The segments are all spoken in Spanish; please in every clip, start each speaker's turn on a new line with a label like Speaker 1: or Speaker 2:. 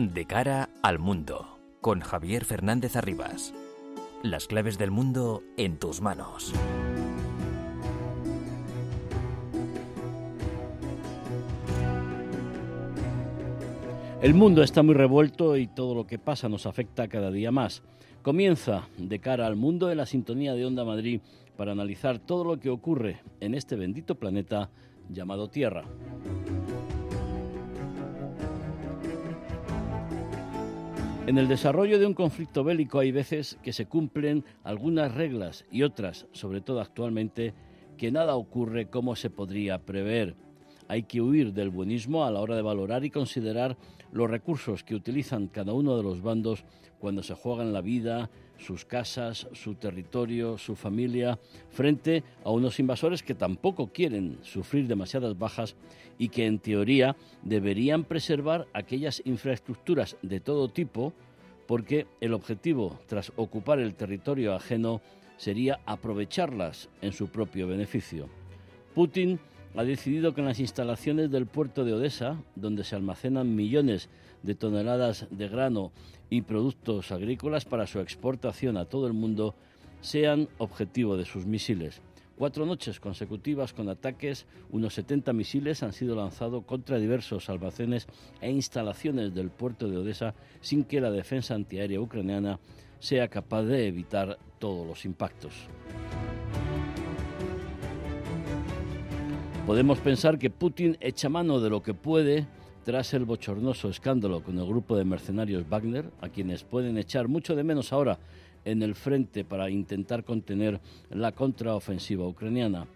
Speaker 1: De cara al mundo, con Javier Fernández Arribas. Las claves del mundo en tus manos.
Speaker 2: El mundo está muy revuelto y todo lo que pasa nos afecta cada día más. Comienza de cara al mundo en la sintonía de Onda Madrid para analizar todo lo que ocurre en este bendito planeta llamado Tierra. En el desarrollo de un conflicto bélico hay veces que se cumplen algunas reglas y otras, sobre todo actualmente, que nada ocurre como se podría prever. Hay que huir del buenismo a la hora de valorar y considerar los recursos que utilizan cada uno de los bandos cuando se juegan la vida, sus casas, su territorio, su familia, frente a unos invasores que tampoco quieren sufrir demasiadas bajas y que en teoría deberían preservar aquellas infraestructuras de todo tipo porque el objetivo tras ocupar el territorio ajeno sería aprovecharlas en su propio beneficio. Putin ha decidido que en las instalaciones del puerto de Odessa, donde se almacenan millones de toneladas de grano y productos agrícolas para su exportación a todo el mundo, sean objetivo de sus misiles. Cuatro noches consecutivas con ataques, unos 70 misiles han sido lanzados contra diversos almacenes e instalaciones del puerto de Odessa sin que la defensa antiaérea ucraniana sea capaz de evitar todos los impactos. Podemos pensar que Putin echa mano de lo que puede tras el bochornoso escándalo con el grupo de mercenarios Wagner, a quienes pueden echar mucho de menos ahora en el frente para intentar contener la contraofensiva ucraniana.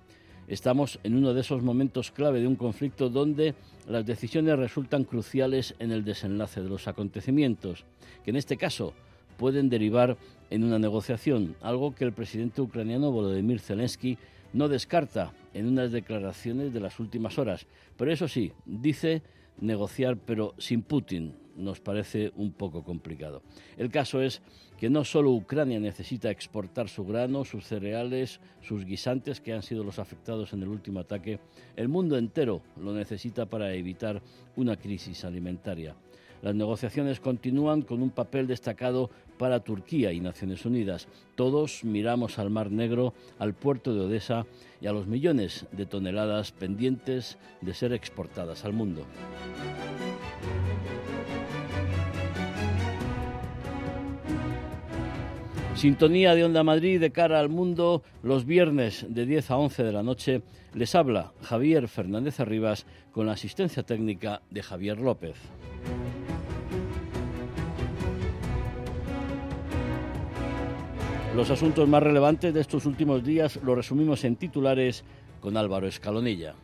Speaker 2: Estamos en uno de esos momentos clave de un conflicto donde las decisiones resultan cruciales en el desenlace de los acontecimientos, que en este caso pueden derivar en una negociación, algo que el presidente ucraniano Volodymyr Zelensky no descarta en unas declaraciones de las últimas horas. Pero eso sí, dice negociar pero sin Putin. Nos parece un poco complicado. El caso es que no solo Ucrania necesita exportar su grano, sus cereales, sus guisantes, que han sido los afectados en el último ataque, el mundo entero lo necesita para evitar una crisis alimentaria. Las negociaciones continúan con un papel destacado para Turquía y Naciones Unidas. Todos miramos al Mar Negro, al puerto de Odessa y a los millones de toneladas pendientes de ser exportadas al mundo. Sintonía de Onda Madrid de cara al mundo los viernes de 10 a 11 de la noche. Les habla Javier Fernández Arribas con la asistencia técnica de Javier López. Los asuntos más relevantes de estos últimos días los resumimos en titulares con Álvaro Escalonilla.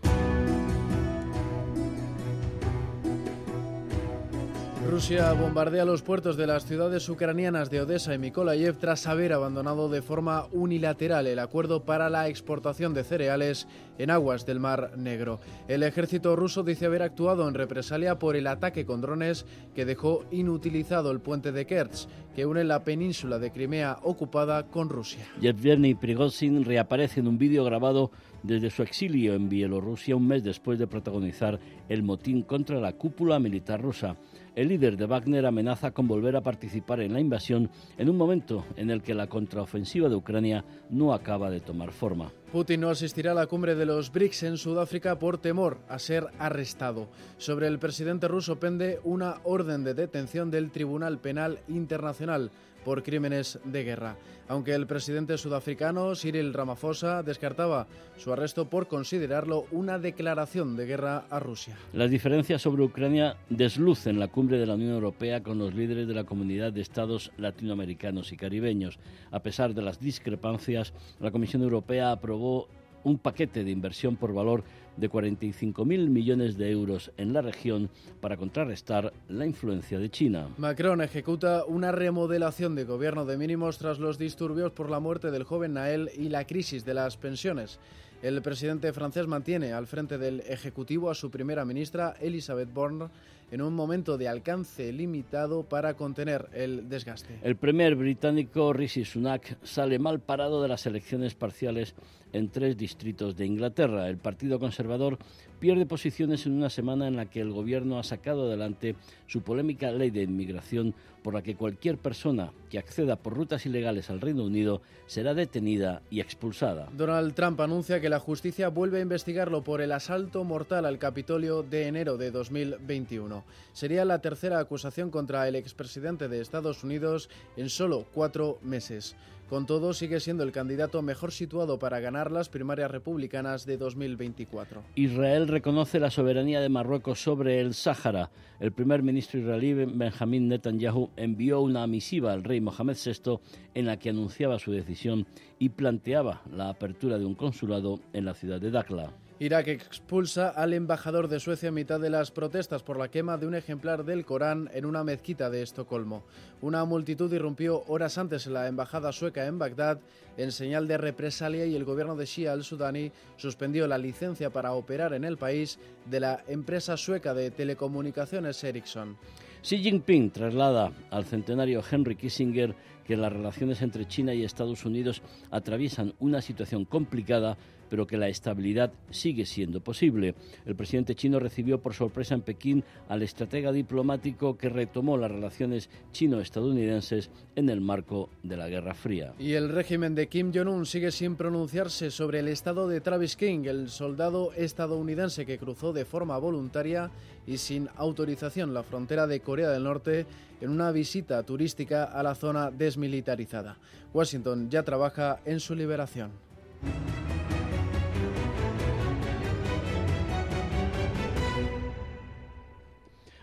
Speaker 3: Rusia bombardea los puertos de las ciudades ucranianas de Odessa y Mykolaiv tras haber abandonado de forma unilateral el acuerdo para la exportación de cereales en aguas del Mar Negro. El ejército ruso dice haber actuado en represalia por el ataque con drones que dejó inutilizado el puente de Kerch, que une la península de Crimea ocupada con Rusia.
Speaker 2: Yevgeny Prigozhin reaparece en un vídeo grabado desde su exilio en Bielorrusia un mes después de protagonizar el motín contra la cúpula militar rusa. El líder de Wagner amenaza con volver a participar en la invasión en un momento en el que la contraofensiva de Ucrania no acaba de tomar forma.
Speaker 3: Putin no asistirá a la cumbre de los BRICS en Sudáfrica por temor a ser arrestado. Sobre el presidente ruso pende una orden de detención del Tribunal Penal Internacional por crímenes de guerra, aunque el presidente sudafricano Cyril Ramaphosa descartaba su arresto por considerarlo una declaración de guerra a Rusia.
Speaker 2: Las diferencias sobre Ucrania deslucen la cumbre de la Unión Europea con los líderes de la comunidad de estados latinoamericanos y caribeños. A pesar de las discrepancias, la Comisión Europea aprobó un paquete de inversión por valor de 45.000 millones de euros en la región para contrarrestar la influencia de China.
Speaker 3: Macron ejecuta una remodelación de gobierno de mínimos tras los disturbios por la muerte del joven Nael y la crisis de las pensiones. El presidente francés mantiene al frente del Ejecutivo a su primera ministra, Elisabeth Borne, en un momento de alcance limitado para contener el desgaste.
Speaker 2: El primer británico Rishi Sunak sale mal parado de las elecciones parciales en tres distritos de Inglaterra. El Partido Conservador pierde posiciones en una semana en la que el gobierno ha sacado adelante su polémica ley de inmigración por la que cualquier persona que acceda por rutas ilegales al Reino Unido será detenida y expulsada.
Speaker 3: Donald Trump anuncia que la justicia vuelve a investigarlo por el asalto mortal al Capitolio de enero de 2021. Sería la tercera acusación contra el expresidente de Estados Unidos en solo cuatro meses. Con todo, sigue siendo el candidato mejor situado para ganar las primarias republicanas de 2024.
Speaker 2: Israel reconoce la soberanía de Marruecos sobre el Sáhara. El primer ministro israelí Benjamín Netanyahu envió una misiva al rey Mohamed VI en la que anunciaba su decisión y planteaba la apertura de un consulado en la ciudad de Dakla.
Speaker 3: Irak expulsa al embajador de Suecia a mitad de las protestas por la quema de un ejemplar del Corán en una mezquita de Estocolmo. Una multitud irrumpió horas antes en la embajada sueca en Bagdad en señal de represalia y el gobierno de Shia al-Sudani suspendió la licencia para operar en el país de la empresa sueca de telecomunicaciones Ericsson.
Speaker 2: Xi Jinping traslada al centenario Henry Kissinger que las relaciones entre China y Estados Unidos atraviesan una situación complicada pero que la estabilidad sigue siendo posible. El presidente chino recibió por sorpresa en Pekín al estratega diplomático que retomó las relaciones chino-estadounidenses en el marco de la Guerra Fría.
Speaker 3: Y el régimen de Kim Jong-un sigue sin pronunciarse sobre el estado de Travis King, el soldado estadounidense que cruzó de forma voluntaria y sin autorización la frontera de Corea del Norte en una visita turística a la zona desmilitarizada. Washington ya trabaja en su liberación.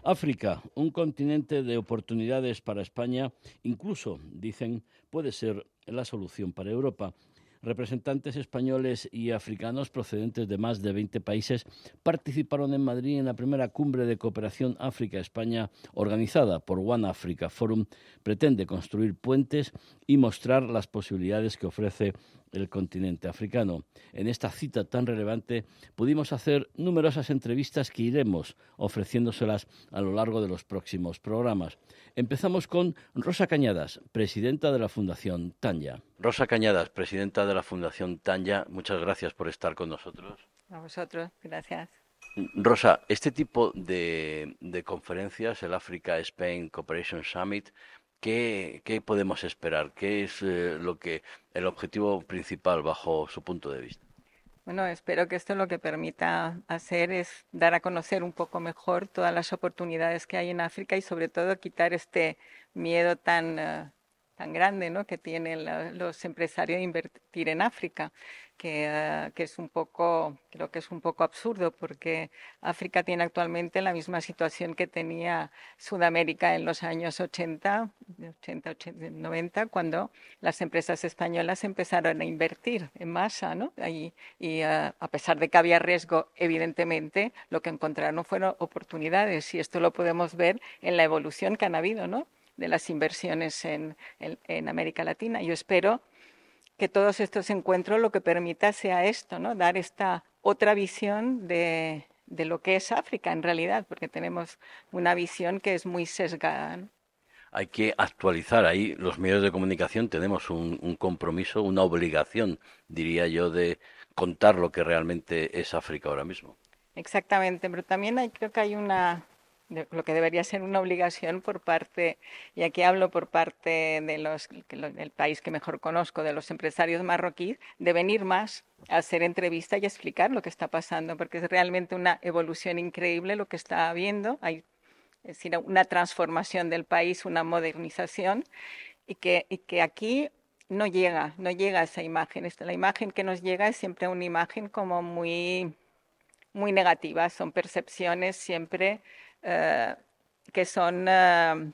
Speaker 2: África, un continente de oportunidades para España, incluso, dicen, puede ser la solución para Europa. Representantes españoles y africanos procedentes de más de 20 países participaron en Madrid en la primera cumbre de cooperación África-España organizada por One Africa Forum. Pretende construir puentes y mostrar las posibilidades que ofrece el continente africano. En esta cita tan relevante pudimos hacer numerosas entrevistas que iremos ofreciéndoselas a lo largo de los próximos programas. Empezamos con Rosa Cañadas, presidenta de la Fundación Tanya. Rosa Cañadas, presidenta de la Fundación Tanya, muchas gracias por estar con nosotros.
Speaker 4: A vosotros, gracias.
Speaker 2: Rosa, este tipo de, de conferencias, el Africa Spain Cooperation Summit, ¿Qué, podemos esperar? ¿Qué es eh, lo que el objetivo principal bajo su punto de vista?
Speaker 4: Bueno, espero que esto lo que permita hacer es dar a conocer un poco mejor todas las oportunidades que hay en África y sobre todo quitar este miedo tan, eh, tan grande ¿no? que tienen los empresarios de invertir en África. Eh, que, es un poco, creo que es un poco absurdo porque África tiene actualmente la misma situación que tenía Sudamérica en los años 80, 80, 90, cuando las empresas españolas empezaron a invertir en masa, ¿no? y eh, a pesar de que había riesgo, evidentemente, lo que encontraron fueron oportunidades y esto lo podemos ver en la evolución que han habido, ¿no? De las inversiones en, en América Latina. Yo espero que todos estos encuentros lo que permita sea esto, ¿no? Dar esta otra visión de, de lo que es África en realidad, porque tenemos una visión que es muy sesgada.
Speaker 2: Hay que actualizar ahí los medios de comunicación, tenemos un, un compromiso, una obligación, diría yo, de contar lo que realmente es África ahora mismo.
Speaker 4: Exactamente, pero también hay, creo que hay una, lo que debería ser una obligación por parte, y aquí hablo por parte de los, del país que mejor conozco, de los empresarios marroquíes, de venir más a hacer entrevistas y explicar lo que está pasando, porque es realmente una evolución increíble lo que está habiendo. Hay es decir, una transformación del país, una modernización, y que, y que aquí no llega, no llega esa imagen. La imagen que nos llega es siempre una imagen como muy, muy negativa, son percepciones siempre que son eh,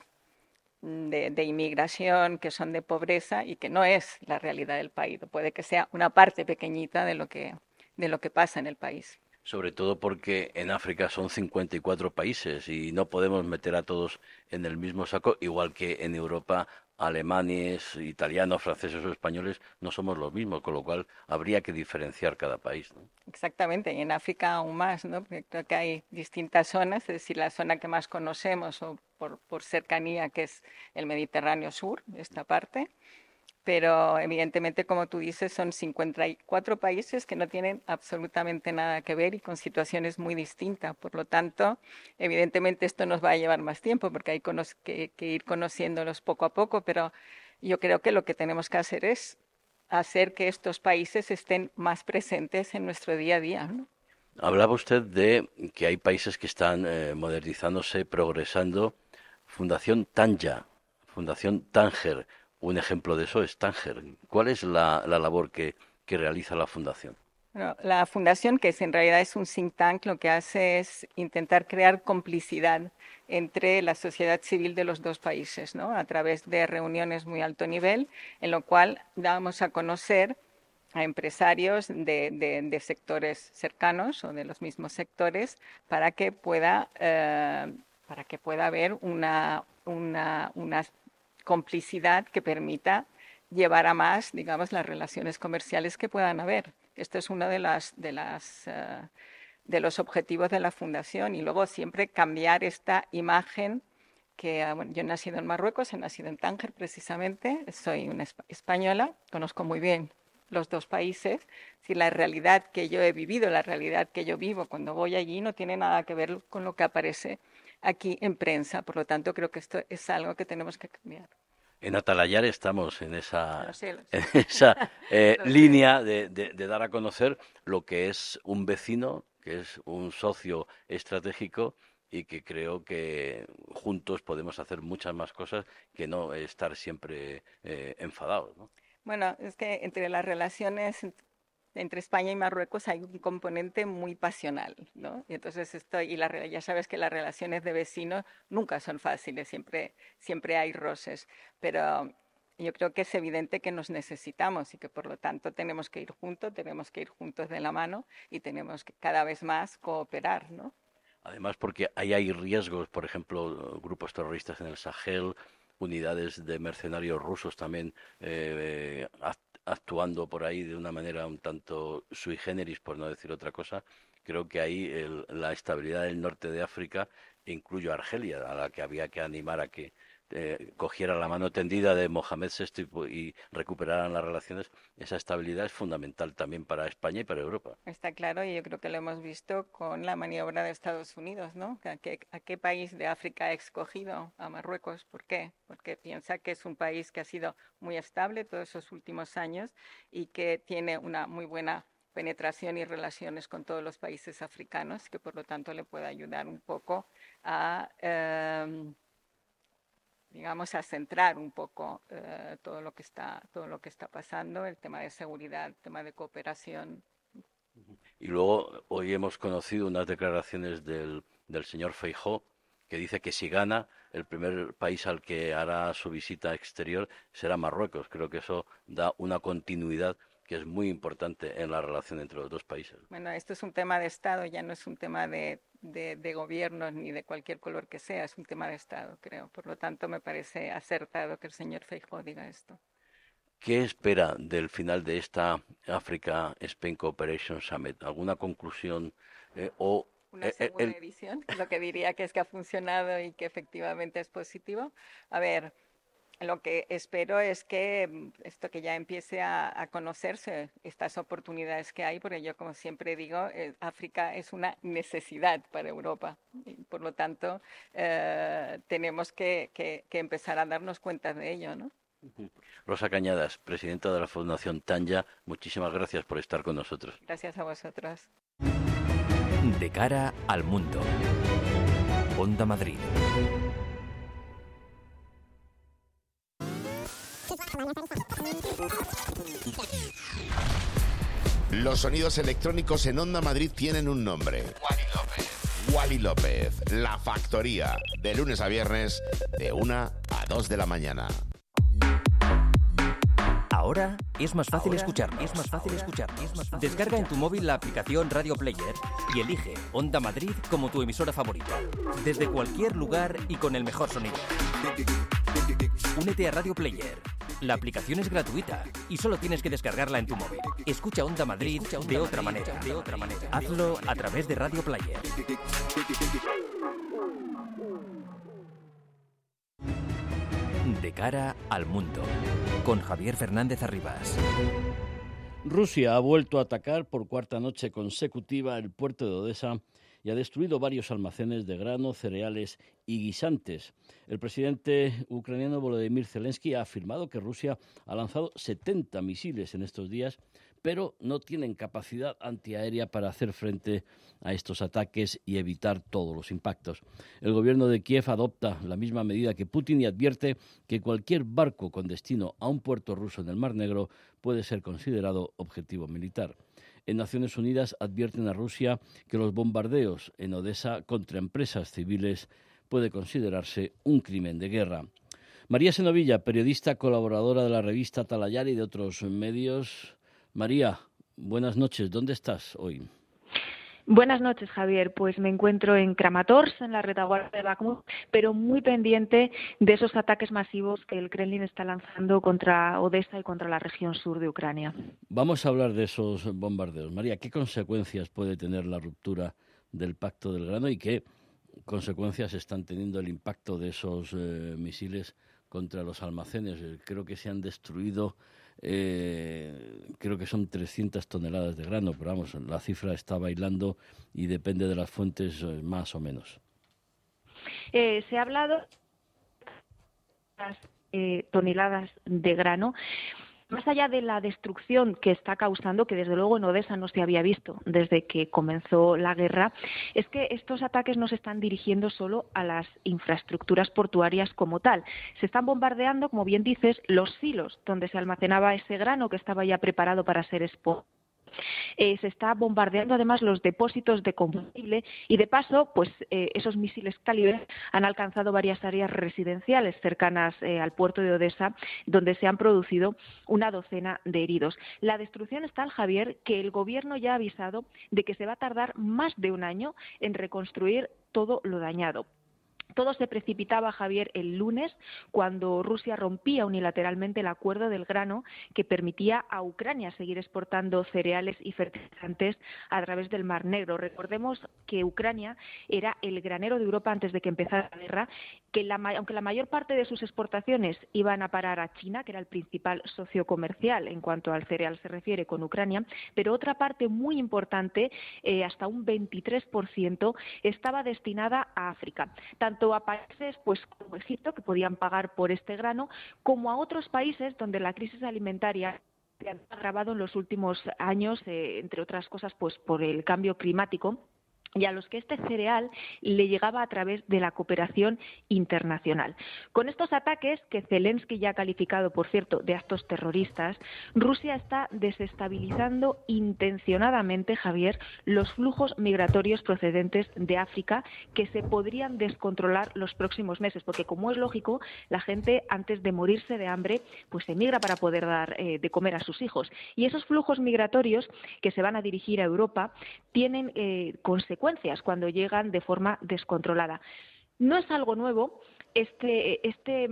Speaker 4: de, inmigración, que son de pobreza y que no es la realidad del país. Puede que sea una parte pequeñita de lo que, de lo que pasa en el país.
Speaker 2: Sobre todo porque en África son 54 países y no podemos meter a todos en el mismo saco, igual que en Europa alemanes, italianos, franceses o españoles no somos los mismos, con lo cual habría que diferenciar cada país.
Speaker 4: Exactamente, y en África aún más, ¿no? Porque creo que hay distintas zonas, es decir, la zona que más conocemos o por, por cercanía, que es el Mediterráneo Sur, esta parte, pero evidentemente, como tú dices, son 54 países que no tienen absolutamente nada que ver y con situaciones muy distintas. Por lo tanto, evidentemente esto nos va a llevar más tiempo porque hay que, ir conociéndolos poco a poco, pero yo creo que lo que tenemos que hacer es hacer que estos países estén más presentes en nuestro día a día.
Speaker 2: Hablaba usted de que hay países que están eh, modernizándose, progresando. Fundación Tanja, Fundación Tanger, un ejemplo de eso es Tanger. ¿Cuál es la, labor que, realiza la Fundación?
Speaker 4: la Fundación, que en realidad es un think tank, lo que hace es intentar crear complicidad entre la sociedad civil de los dos países, ¿no? a través de reuniones muy alto nivel, en lo cual damos a conocer a empresarios de, sectores cercanos o de los mismos sectores para que pueda, eh, para que pueda haber una, una, complicidad que permita llevar a más, digamos, las relaciones comerciales que puedan haber. Esto es uno de, las, de, las, eh, de los objetivos de la Fundación. Y luego siempre cambiar esta imagen que ah, yo he nacido en Marruecos, he nacido en Tánger precisamente, soy una española, conozco muy bien los dos países, si la realidad que yo he vivido, la realidad que yo vivo cuando voy allí no tiene nada que ver con lo que aparece aquí en prensa. Por lo tanto, creo que esto es algo que tenemos que cambiar.
Speaker 2: En Atalayar estamos en esa, esa eh, línea de, dar a conocer lo que es un vecino, que es un socio estratégico y que creo que juntos podemos hacer muchas más cosas que no estar siempre eh, enfadados.
Speaker 4: Bueno, es que entre las relaciones entre España y Marruecos hay un componente muy pasional, ¿no? Y entonces esto, y la, ya sabes que las relaciones de vecinos nunca son fáciles, siempre, siempre hay roces, pero yo creo que es evidente que nos necesitamos y que por lo tanto tenemos que ir juntos, tenemos que ir juntos de la mano y tenemos que cada vez más cooperar, ¿no?
Speaker 2: Además, porque ahí hay riesgos, por ejemplo, grupos terroristas en el Sahel, unidades de mercenarios rusos también eh, actuando por ahí de una manera un tanto sui generis, por no decir otra cosa, creo que ahí la estabilidad del norte de África, incluyo Argelia, a la que había que animar a que eh, cogiera la mano tendida de Mohamed VI y, recuperaran las relaciones, esa estabilidad es fundamental también para España y para Europa.
Speaker 4: Está claro, y yo creo que lo hemos visto con la maniobra de Estados Unidos, ¿no? ¿A qué, a qué país de África ha escogido? A Marruecos. ¿Por qué? Porque piensa que es un país que ha sido muy estable todos esos últimos años y que tiene una muy buena penetración y relaciones con todos los países africanos, que por lo tanto le puede ayudar un poco a em, digamos, a centrar un poco eh, todo, lo que está, todo lo que está pasando, el tema de seguridad, el tema de cooperación.
Speaker 2: Y luego hoy hemos conocido unas declaraciones del, del señor Feijó que dice que si gana, el primer país al que hará su visita exterior será Marruecos. Creo que eso da una continuidad que es muy importante en la relación entre los dos países.
Speaker 4: Bueno, esto es un tema de Estado, ya no es un tema de, de, gobiernos ni de cualquier color que sea, es un tema de Estado, creo. Por lo tanto, me parece acertado que el señor Feijóo diga esto.
Speaker 2: ¿Qué espera del final de esta Africa Spain Cooperation Summit? ¿Alguna conclusión
Speaker 4: eh, o una eh, segunda edición, lo que diría que es que ha funcionado y que efectivamente es positivo. A ver, lo que espero es que mm, esto que ya empiece a, conocerse, estas oportunidades que hay, porque yo como siempre digo, eh, África es una necesidad para Europa. Y por lo tanto, eh, tenemos que, empezar a darnos cuenta de ello. ¿no?
Speaker 2: Rosa Cañadas, presidenta de la Fundación Tanya, muchísimas gracias por estar con nosotros.
Speaker 4: Gracias a vosotros.
Speaker 1: De cara al mundo. Onda Madrid.
Speaker 5: Los sonidos electrónicos en Onda Madrid tienen un nombre. Wally López. Wally López, La Factoría, de lunes a viernes, de 1 a 2 de la mañana.
Speaker 1: Ahora es más fácil escuchar. Es más fácil escuchar. Descarga en tu móvil la aplicación Radio Player y elige Onda Madrid como tu emisora favorita. Desde cualquier lugar y con el mejor sonido. Únete a Radio Player la aplicación es gratuita y solo tienes que descargarla en tu móvil. Escucha Onda Madrid de otra manera. De otra manera. Hazlo a través de Radio Player. De cara al mundo, con Javier Fernández Arribas.
Speaker 2: Rusia ha vuelto a atacar por cuarta noche consecutiva el puerto de Odessa y ha destruido varios almacenes de grano, cereales y guisantes. El presidente ucraniano Volodymyr Zelensky ha afirmado que Rusia ha lanzado 70 misiles en estos días, pero no tienen capacidad antiaérea para hacer frente a estos ataques y evitar todos los impactos. El gobierno de Kiev adopta la misma medida que Putin y advierte que cualquier barco con destino a un puerto ruso en el Mar Negro puede ser considerado objetivo militar. En Naciones Unidas advierten a Rusia que los bombardeos en Odessa contra empresas civiles puede considerarse un crimen de guerra. María Senovilla, periodista colaboradora de la revista Talayar y de otros medios. María, buenas noches. ¿Dónde estás hoy?
Speaker 6: Buenas noches, Javier. Pues me encuentro en Kramatorsk, en la retaguardia de Bakhmut, pero muy pendiente de esos ataques masivos que el Kremlin está lanzando contra Odessa y contra la región sur de Ucrania.
Speaker 2: Vamos a hablar de esos bombardeos. María, ¿qué consecuencias puede tener la ruptura del Pacto del Grano y qué consecuencias están teniendo el impacto de esos eh, misiles contra los almacenes? Eh, creo que se han destruido eh, creo que son 300 toneladas de grano, pero vamos, la cifra está bailando y depende de las fuentes eh, más o menos.
Speaker 6: Eh, se ha hablado de toneladas de grano más allá de la destrucción que está causando, que desde luego en Odessa no se había visto desde que comenzó la guerra, es que estos ataques no se están dirigiendo solo a las infraestructuras portuarias como tal. Se están bombardeando, como bien dices, los silos donde se almacenaba ese grano que estaba ya preparado para ser expuesto eh, se está bombardeando además los depósitos de combustible y de paso, pues eh, esos misiles calibre han alcanzado varias áreas residenciales cercanas eh, al puerto de Odessa, donde se han producido una docena de heridos. La destrucción es tal, Javier, que el gobierno ya ha avisado de que se va a tardar más de un año en reconstruir todo lo dañado. Todo se precipitaba, Javier, el lunes, cuando Rusia rompía unilateralmente el acuerdo del grano que permitía a Ucrania seguir exportando cereales y fertilizantes a través del Mar Negro. Recordemos que Ucrania era el granero de Europa antes de que empezara la guerra, que aunque la mayor parte de sus exportaciones iban a parar a China, que era el principal socio comercial en cuanto al cereal se refiere con Ucrania, pero otra parte muy importante, eh, hasta un 23%, estaba destinada a África. Tanto a países pues, como Egipto, que podían pagar por este grano, como a otros países donde la crisis alimentaria se ha agravado en los últimos años, eh, entre otras cosas, pues por el cambio climático y a los que este cereal le llegaba a través de la cooperación internacional. Con estos ataques, que Zelensky ya ha calificado, por cierto, de actos terroristas, Rusia está desestabilizando intencionadamente, Javier, los flujos migratorios procedentes de África que se podrían descontrolar los próximos meses, porque como es lógico, la gente antes de morirse de hambre, pues emigra para poder dar eh, de comer a sus hijos. Y esos flujos migratorios que se van a dirigir a Europa tienen eh, consecuencias cuando llegan de forma descontrolada. No es algo nuevo, este, este,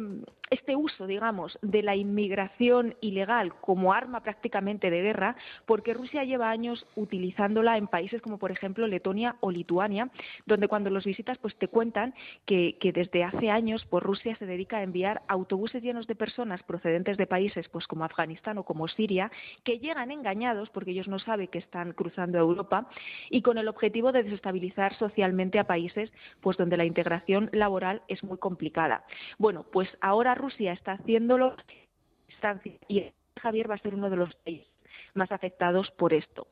Speaker 6: este uso, digamos, de la inmigración ilegal como arma prácticamente de guerra, porque Rusia lleva años utilizándola en países como, por ejemplo, Letonia o Lituania, donde cuando los visitas pues te cuentan que, desde hace años pues Rusia se dedica a enviar autobuses llenos de personas procedentes de países pues como Afganistán o como Siria, que llegan engañados porque ellos no saben que están cruzando Europa y con el objetivo de desestabilizar socialmente a países pues donde la integración laboral es muy complicada. Bueno, pues ahora Rusia está haciéndolo y Javier va a ser uno de los países más afectados por esto.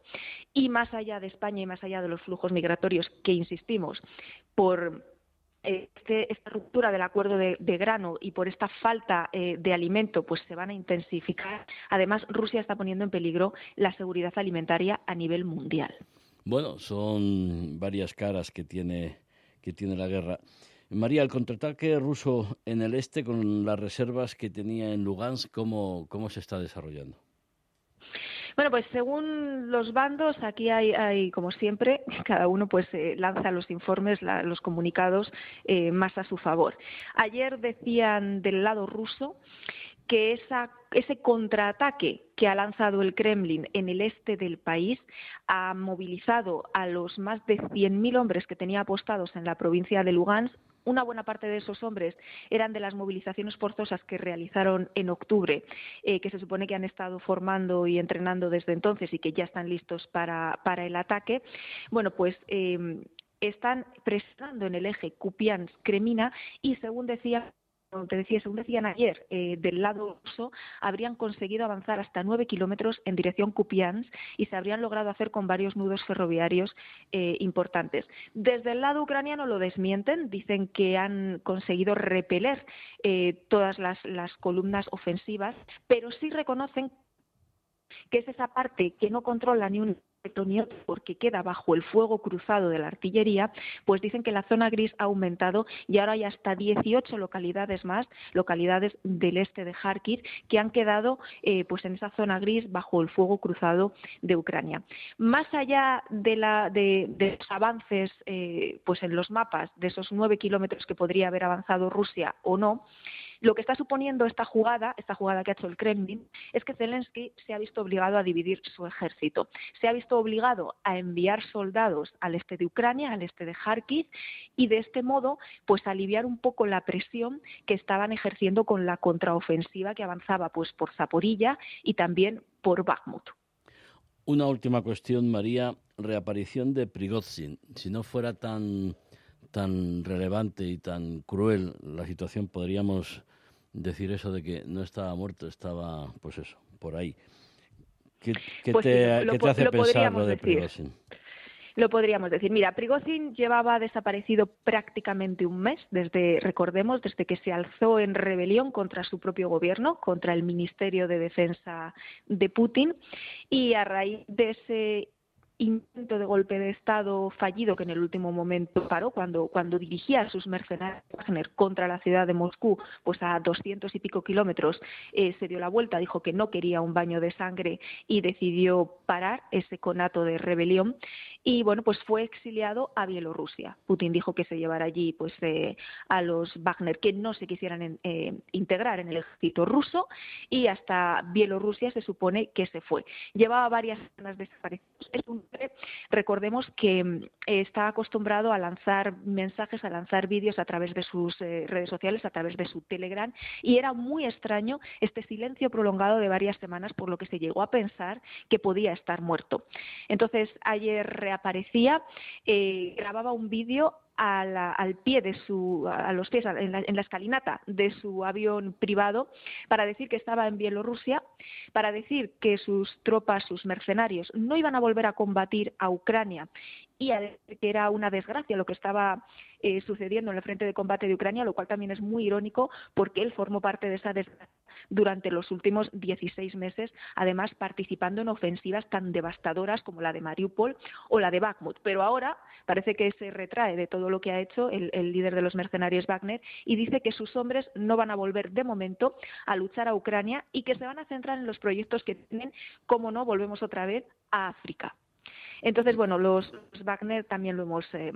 Speaker 6: Y más allá de España y más allá de los flujos migratorios que insistimos por este, esta ruptura del acuerdo de, grano y por esta falta eh, de alimento pues se van a intensificar. Además, Rusia está poniendo en peligro la seguridad alimentaria a nivel mundial.
Speaker 2: Bueno, son varias caras que tiene, que tiene la guerra. María, el contraataque ruso en el este con las reservas que tenía en Lugansk, ¿cómo, cómo se está desarrollando?
Speaker 6: Bueno, pues según los bandos, aquí hay, como siempre, cada uno pues eh, lanza los informes, los comunicados eh, más a su favor. Ayer decían del lado ruso que esa, ese contraataque que ha lanzado el Kremlin en el este del país ha movilizado a los más de 100.000 hombres que tenía apostados en la provincia de Lugansk una buena parte de esos hombres eran de las movilizaciones forzosas que realizaron en octubre, eh, que se supone que han estado formando y entrenando desde entonces y que ya están listos para, para el ataque. Bueno, pues eh, están presionando en el eje Kupiansk-Kremina y, según decía te decía, según decían ayer, eh, del lado ruso, habrían conseguido avanzar hasta nueve kilómetros en dirección Kupiansk y se habrían logrado hacer con varios nudos ferroviarios eh, importantes. Desde el lado ucraniano lo desmienten, dicen que han conseguido repeler eh, todas las, las columnas ofensivas, pero sí reconocen que es esa parte que no controla ni un porque queda bajo el fuego cruzado de la artillería, pues dicen que la zona gris ha aumentado y ahora hay hasta 18 localidades más, localidades del este de Kharkiv, que han quedado eh, pues en esa zona gris bajo el fuego cruzado de Ucrania. Más allá de, la, de, los avances eh, pues en los mapas de esos nueve kilómetros que podría haber avanzado Rusia o no, lo que está suponiendo esta jugada, esta jugada que ha hecho el Kremlin, es que Zelensky se ha visto obligado a dividir su ejército. Se ha visto obligado a enviar soldados al este de Ucrania, al este de Kharkiv, y de este modo, pues aliviar un poco la presión que estaban ejerciendo con la contraofensiva que avanzaba pues por Zaporilla y también por Bakhmut.
Speaker 2: Una última cuestión, María. Reaparición de Prigozhin. Si no fuera tan tan relevante y tan cruel la situación, podríamos decir eso de que no estaba muerto, estaba, pues eso, por ahí. ¿Qué,
Speaker 6: pues
Speaker 2: te, hace pensar lo de Prigozhin?
Speaker 6: Lo podríamos decir. Mira, Prigozhin llevaba desaparecido prácticamente un mes, desde, recordemos, desde que se alzó en rebelión contra su propio gobierno, contra el Ministerio de Defensa de Putin, y a raíz de ese intento de golpe de Estado fallido que en el último momento paró cuando, cuando dirigía a sus mercenarios contra la ciudad de Moscú, pues a doscientos y pico kilómetros, eh, se dio la vuelta, dijo que no quería un baño de sangre y decidió parar ese conato de rebelión y bueno, pues fue exiliado a Bielorrusia. Putin dijo que se llevara allí pues eh, a los Wagner que no se quisieran eh, integrar en el ejército ruso y hasta Bielorrusia se supone que se fue. Llevaba varias semanas desaparecidos. Es un recordemos que mm, está acostumbrado a lanzar mensajes, a lanzar vídeos a través de sus eh, redes sociales, a través de su Telegram, y era muy extraño este silencio prolongado de varias semanas, por lo que se llegó a pensar que podía estar muerto. Entonces, ayer reaparecía, eh, grababa un vídeo al pie de su, a los pies, en la, escalinata de su avión privado, para decir que estaba en Bielorrusia, para decir que sus tropas, sus mercenarios, no iban a volver a combatir a Ucrania y a decir que era una desgracia lo que estaba eh, sucediendo en el frente de combate de Ucrania, lo cual también es muy irónico porque él formó parte de esa desgracia durante los últimos 16 meses, además participando en ofensivas tan devastadoras como la de Mariupol o la de Bakhmut. Pero ahora parece que se retrae de todo lo que ha hecho el, líder de los mercenarios Wagner y dice que sus hombres no van a volver de momento a luchar a Ucrania y que se van a centrar en los proyectos que tienen, como no, volvemos otra vez a África. Entonces, bueno, los, Wagner también lo hemos eh,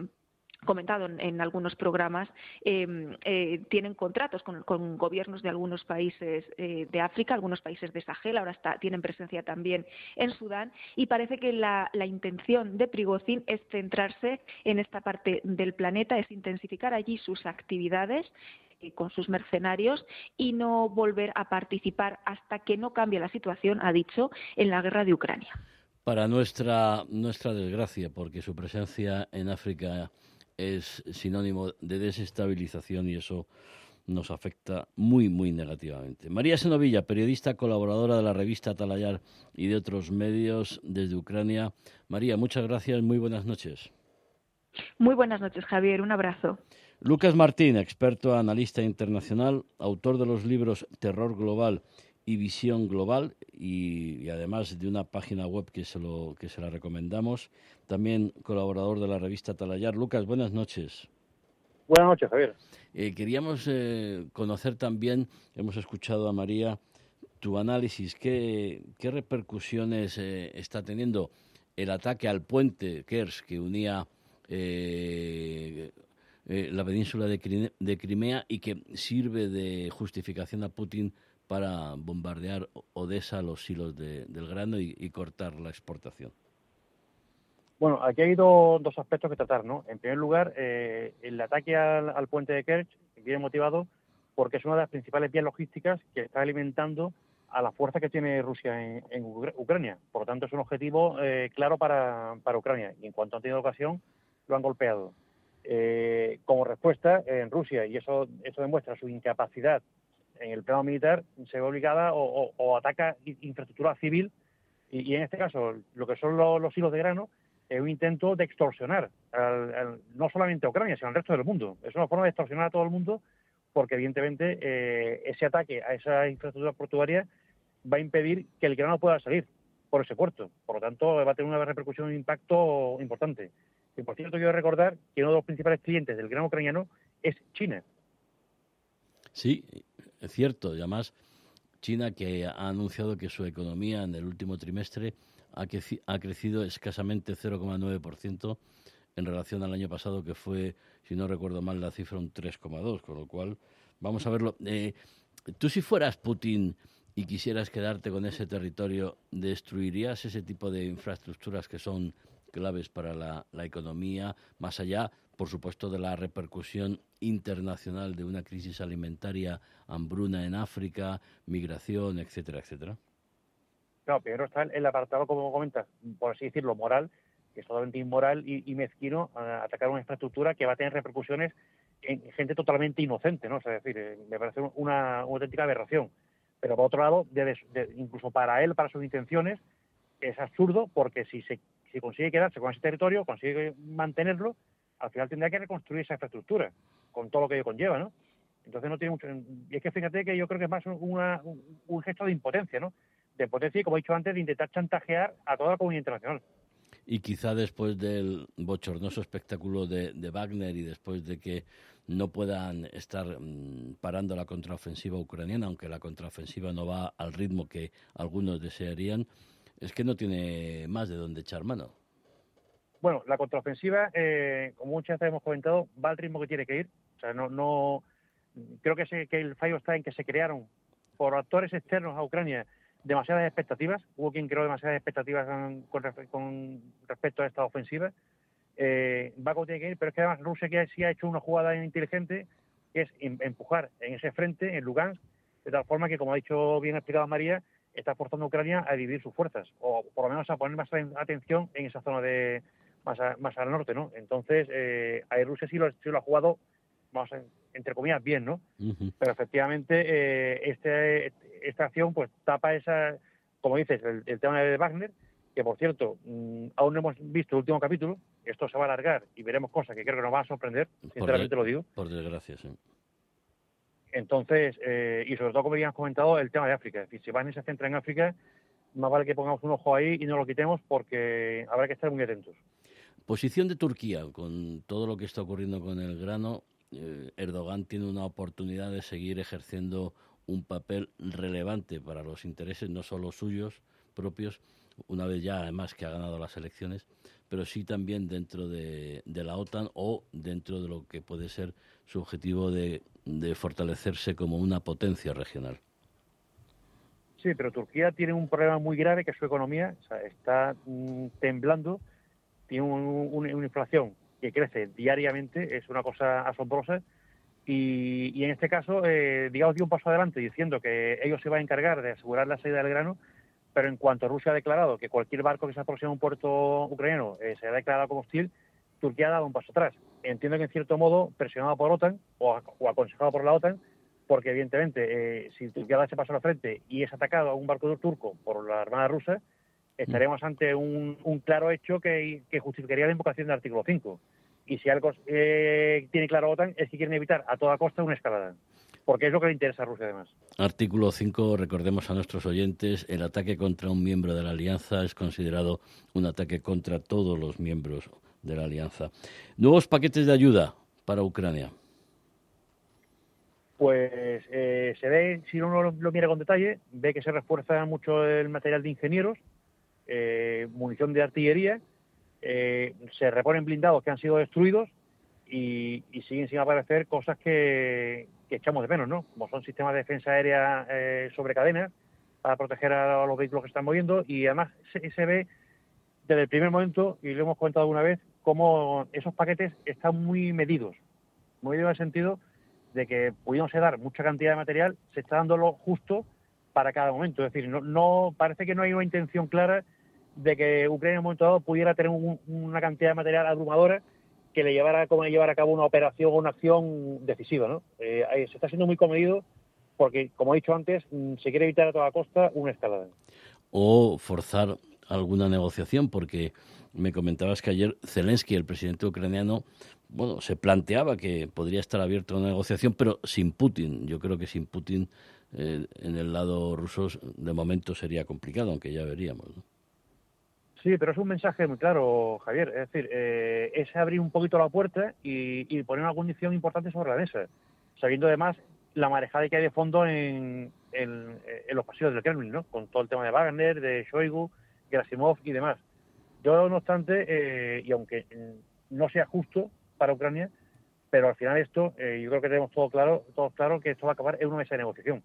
Speaker 6: comentado en, algunos programas, em, eh, tienen contratos con, gobiernos de algunos países eh, de África, algunos países de Sahel, ahora está, tienen presencia también en Sudán, y parece que la, intención de Prigozhin es centrarse en esta parte del planeta, es intensificar allí sus actividades eh, con sus mercenarios y no volver a participar hasta que no cambie la situación, ha dicho, en la guerra de Ucrania.
Speaker 2: Para nuestra, nuestra desgracia, porque su presencia en África es sinónimo de desestabilización y eso nos afecta muy, muy negativamente. María Senovilla, periodista, colaboradora de la revista Atalayar y de otros medios desde Ucrania. María, muchas gracias, muy buenas noches.
Speaker 6: Muy buenas noches, Javier, un abrazo.
Speaker 2: Lucas Martín, experto analista internacional, autor de los libros Terror Global y Visión Global y, además de una página web que se, lo, que se la recomendamos. También colaborador de la revista Talayar. Lucas, buenas noches.
Speaker 7: Buenas noches, Javier.
Speaker 2: Eh, queríamos eh, conocer también, hemos escuchado a María, tu análisis. ¿Qué, qué repercusiones eh, está teniendo el ataque al puente Kers que unía la península de, de Crimea y que sirve de justificación a Putin para bombardear Odessa, los hilos del grano y, cortar la exportación?
Speaker 7: Bueno, aquí hay dos, aspectos que tratar, ¿no? En primer lugar, eh, el ataque al, puente de Kerch viene motivado porque es una de las principales vías logísticas que está alimentando a la fuerza que tiene Rusia en, Ucrania. Por lo tanto, es un objetivo eh, claro para, Ucrania y en cuanto han tenido ocasión, lo han golpeado. Eh, como respuesta, en Rusia, y eso, eso demuestra su incapacidad en el plano militar, se ve obligada o, ataca infraestructura civil y, en este caso, lo que son los, hilos de grano, es un intento de extorsionar no solamente a Ucrania, sino al resto del mundo. Es una forma de extorsionar a todo el mundo porque evidentemente eh, ese ataque a esa infraestructura portuaria va a impedir que el grano pueda salir por ese puerto. Por lo tanto, va a tener una repercusión, un impacto importante. Y por cierto, quiero recordar que uno de los principales clientes del grano ucraniano es China.
Speaker 2: Sí, es cierto. Y además, China que ha anunciado que su economía en el último trimestre ha, ha crecido escasamente 0,9% en relación al año pasado, que fue, si no recuerdo mal, la cifra un 3,2%, con lo cual, vamos a verlo. Eh, tú si fueras Putin y quisieras quedarte con ese territorio, ¿destruirías ese tipo de infraestructuras que son claves para la, economía, más allá, por supuesto, de la repercusión internacional de una crisis alimentaria, hambruna en África, migración, etcétera, etcétera?
Speaker 7: Claro, primero está el apartado, como comentas, por así decirlo, moral, que es totalmente inmoral y, mezquino atacar una infraestructura que va a tener repercusiones en gente totalmente inocente, ¿no? es decir, eh, me parece una auténtica aberración. Pero por otro lado, incluso para él, para sus intenciones, es absurdo porque si se si consigue quedarse con ese territorio, consigue mantenerlo, al final tendrá que reconstruir esa infraestructura, con todo lo que ello conlleva, ¿no? Entonces no tiene mucho... Y es que fíjate que yo creo que es más un, gesto de impotencia, ¿no? De potencia y, como he dicho antes, de intentar chantajear a toda la comunidad internacional.
Speaker 2: Y quizá después del bochornoso espectáculo de, de Wagner y después de que no puedan estar mm, parando la contraofensiva ucraniana, aunque la contraofensiva no va al ritmo que algunos desearían, es que no tiene más de dónde echar mano.
Speaker 7: Bueno, la contraofensiva, eh, como muchas veces hemos comentado, va al ritmo que tiene que ir. O sea, no, no creo que, que el fallo está en que se crearon por actores externos a Ucrania demasiadas expectativas. Hubo quien creó demasiadas expectativas con, respecto a esta ofensiva. Eh, va como tiene que ir, pero es que además Rusia que sí ha hecho una jugada inteligente, que es em, empujar en ese frente, en Lugansk, de tal forma que, como ha dicho bien explicado María, está forzando a Ucrania a dividir sus fuerzas, o por lo menos a poner más atención en esa zona de más, más al norte, ¿no? Entonces, eh, a Rusia sí lo, lo ha jugado, vamos a, entre comillas, bien, ¿no? Pero efectivamente, eh, este, esta acción pues tapa esa, como dices, el, tema de Wagner, que por cierto, mm, aún no hemos visto el último capítulo, esto se va a alargar y veremos cosas que creo que nos van a sorprender, sinceramente lo digo.
Speaker 2: Por desgracia, sí.
Speaker 7: Entonces, eh, y sobre todo, como habíamos comentado, el tema de África. Si Wagner se centra en África, más vale que pongamos un ojo ahí y no lo quitemos porque habrá que estar muy atentos.
Speaker 2: Posición de Turquía, con todo lo que está ocurriendo con el grano, eh, Erdogan tiene una oportunidad de seguir ejerciendo un papel relevante para los intereses no solo suyos propios, una vez ya además que ha ganado las elecciones, pero sí también dentro de, la OTAN o dentro de lo que puede ser su objetivo de, fortalecerse como una potencia regional.
Speaker 7: Sí, pero Turquía tiene un problema muy grave que es su economía está mm, temblando, tiene una inflación que crece diariamente, es una cosa asombrosa. Y, en este caso, eh, digamos, dio un paso adelante diciendo que ellos se van a encargar de asegurar la salida del grano, pero en cuanto Rusia ha declarado que cualquier barco que se aproxime a un puerto ucraniano eh, se ha declarado como hostil, Turquía ha dado un paso atrás. Entiendo que en cierto modo presionado por OTAN o, aconsejado por la OTAN, porque evidentemente eh, si Turquía da ese paso a la frente y es atacado a un barco turco por la Armada rusa, estaremos ante un, claro hecho que, justificaría la invocación del artículo 5. Y si algo eh, tiene claro OTAN es que quieren evitar a toda costa una escalada. Porque es lo que le interesa a Rusia además.
Speaker 2: Artículo 5, recordemos a nuestros oyentes, el ataque contra un miembro de la alianza es considerado un ataque contra todos los miembros de la alianza. Nuevos paquetes de ayuda para Ucrania.
Speaker 7: Pues eh, se ve, si uno lo mira con detalle, ve que se refuerza mucho el material de ingenieros, eh, munición de artillería, eh, se reponen blindados que han sido destruidos y, siguen sin aparecer cosas que, echamos de menos, ¿no? Como son sistemas de defensa aérea eh, sobre cadenas para proteger a los vehículos que están moviendo y además se, ve desde el primer momento, y lo hemos comentado alguna vez, cómo esos paquetes están muy medidos. Muy medidos en el sentido de que pudiéndose dar mucha cantidad de material, se está dando lo justo para cada momento. Es decir, no, no parece que no hay una intención clara de que Ucrania en un momento dado pudiera tener una cantidad de material abrumadora que le llevara como llevar a cabo una operación o una acción decisiva. ¿no? Eh, se está siendo muy comedido porque, como he dicho antes, mm, se quiere evitar a toda costa una escalada.
Speaker 2: O forzar alguna negociación, porque me comentabas que ayer Zelensky, el presidente ucraniano, bueno, se planteaba que podría estar abierta una negociación, pero sin Putin. Yo creo que sin Putin eh, en el lado ruso de momento sería complicado, aunque ya veríamos. ¿no?
Speaker 7: Sí, pero es un mensaje muy claro, Javier. Es decir, eh, es abrir un poquito la puerta y, poner una condición importante sobre la mesa, sabiendo además la marejada que hay de fondo en, los pasillos del Kremlin, ¿no? Con todo el tema de Wagner, de Shoigu, Gerasimov y demás. Yo, no obstante, eh, y aunque no sea justo para Ucrania, pero al final esto, eh, yo creo que tenemos todo claro, todo claro que esto va a acabar en una mesa de negociación,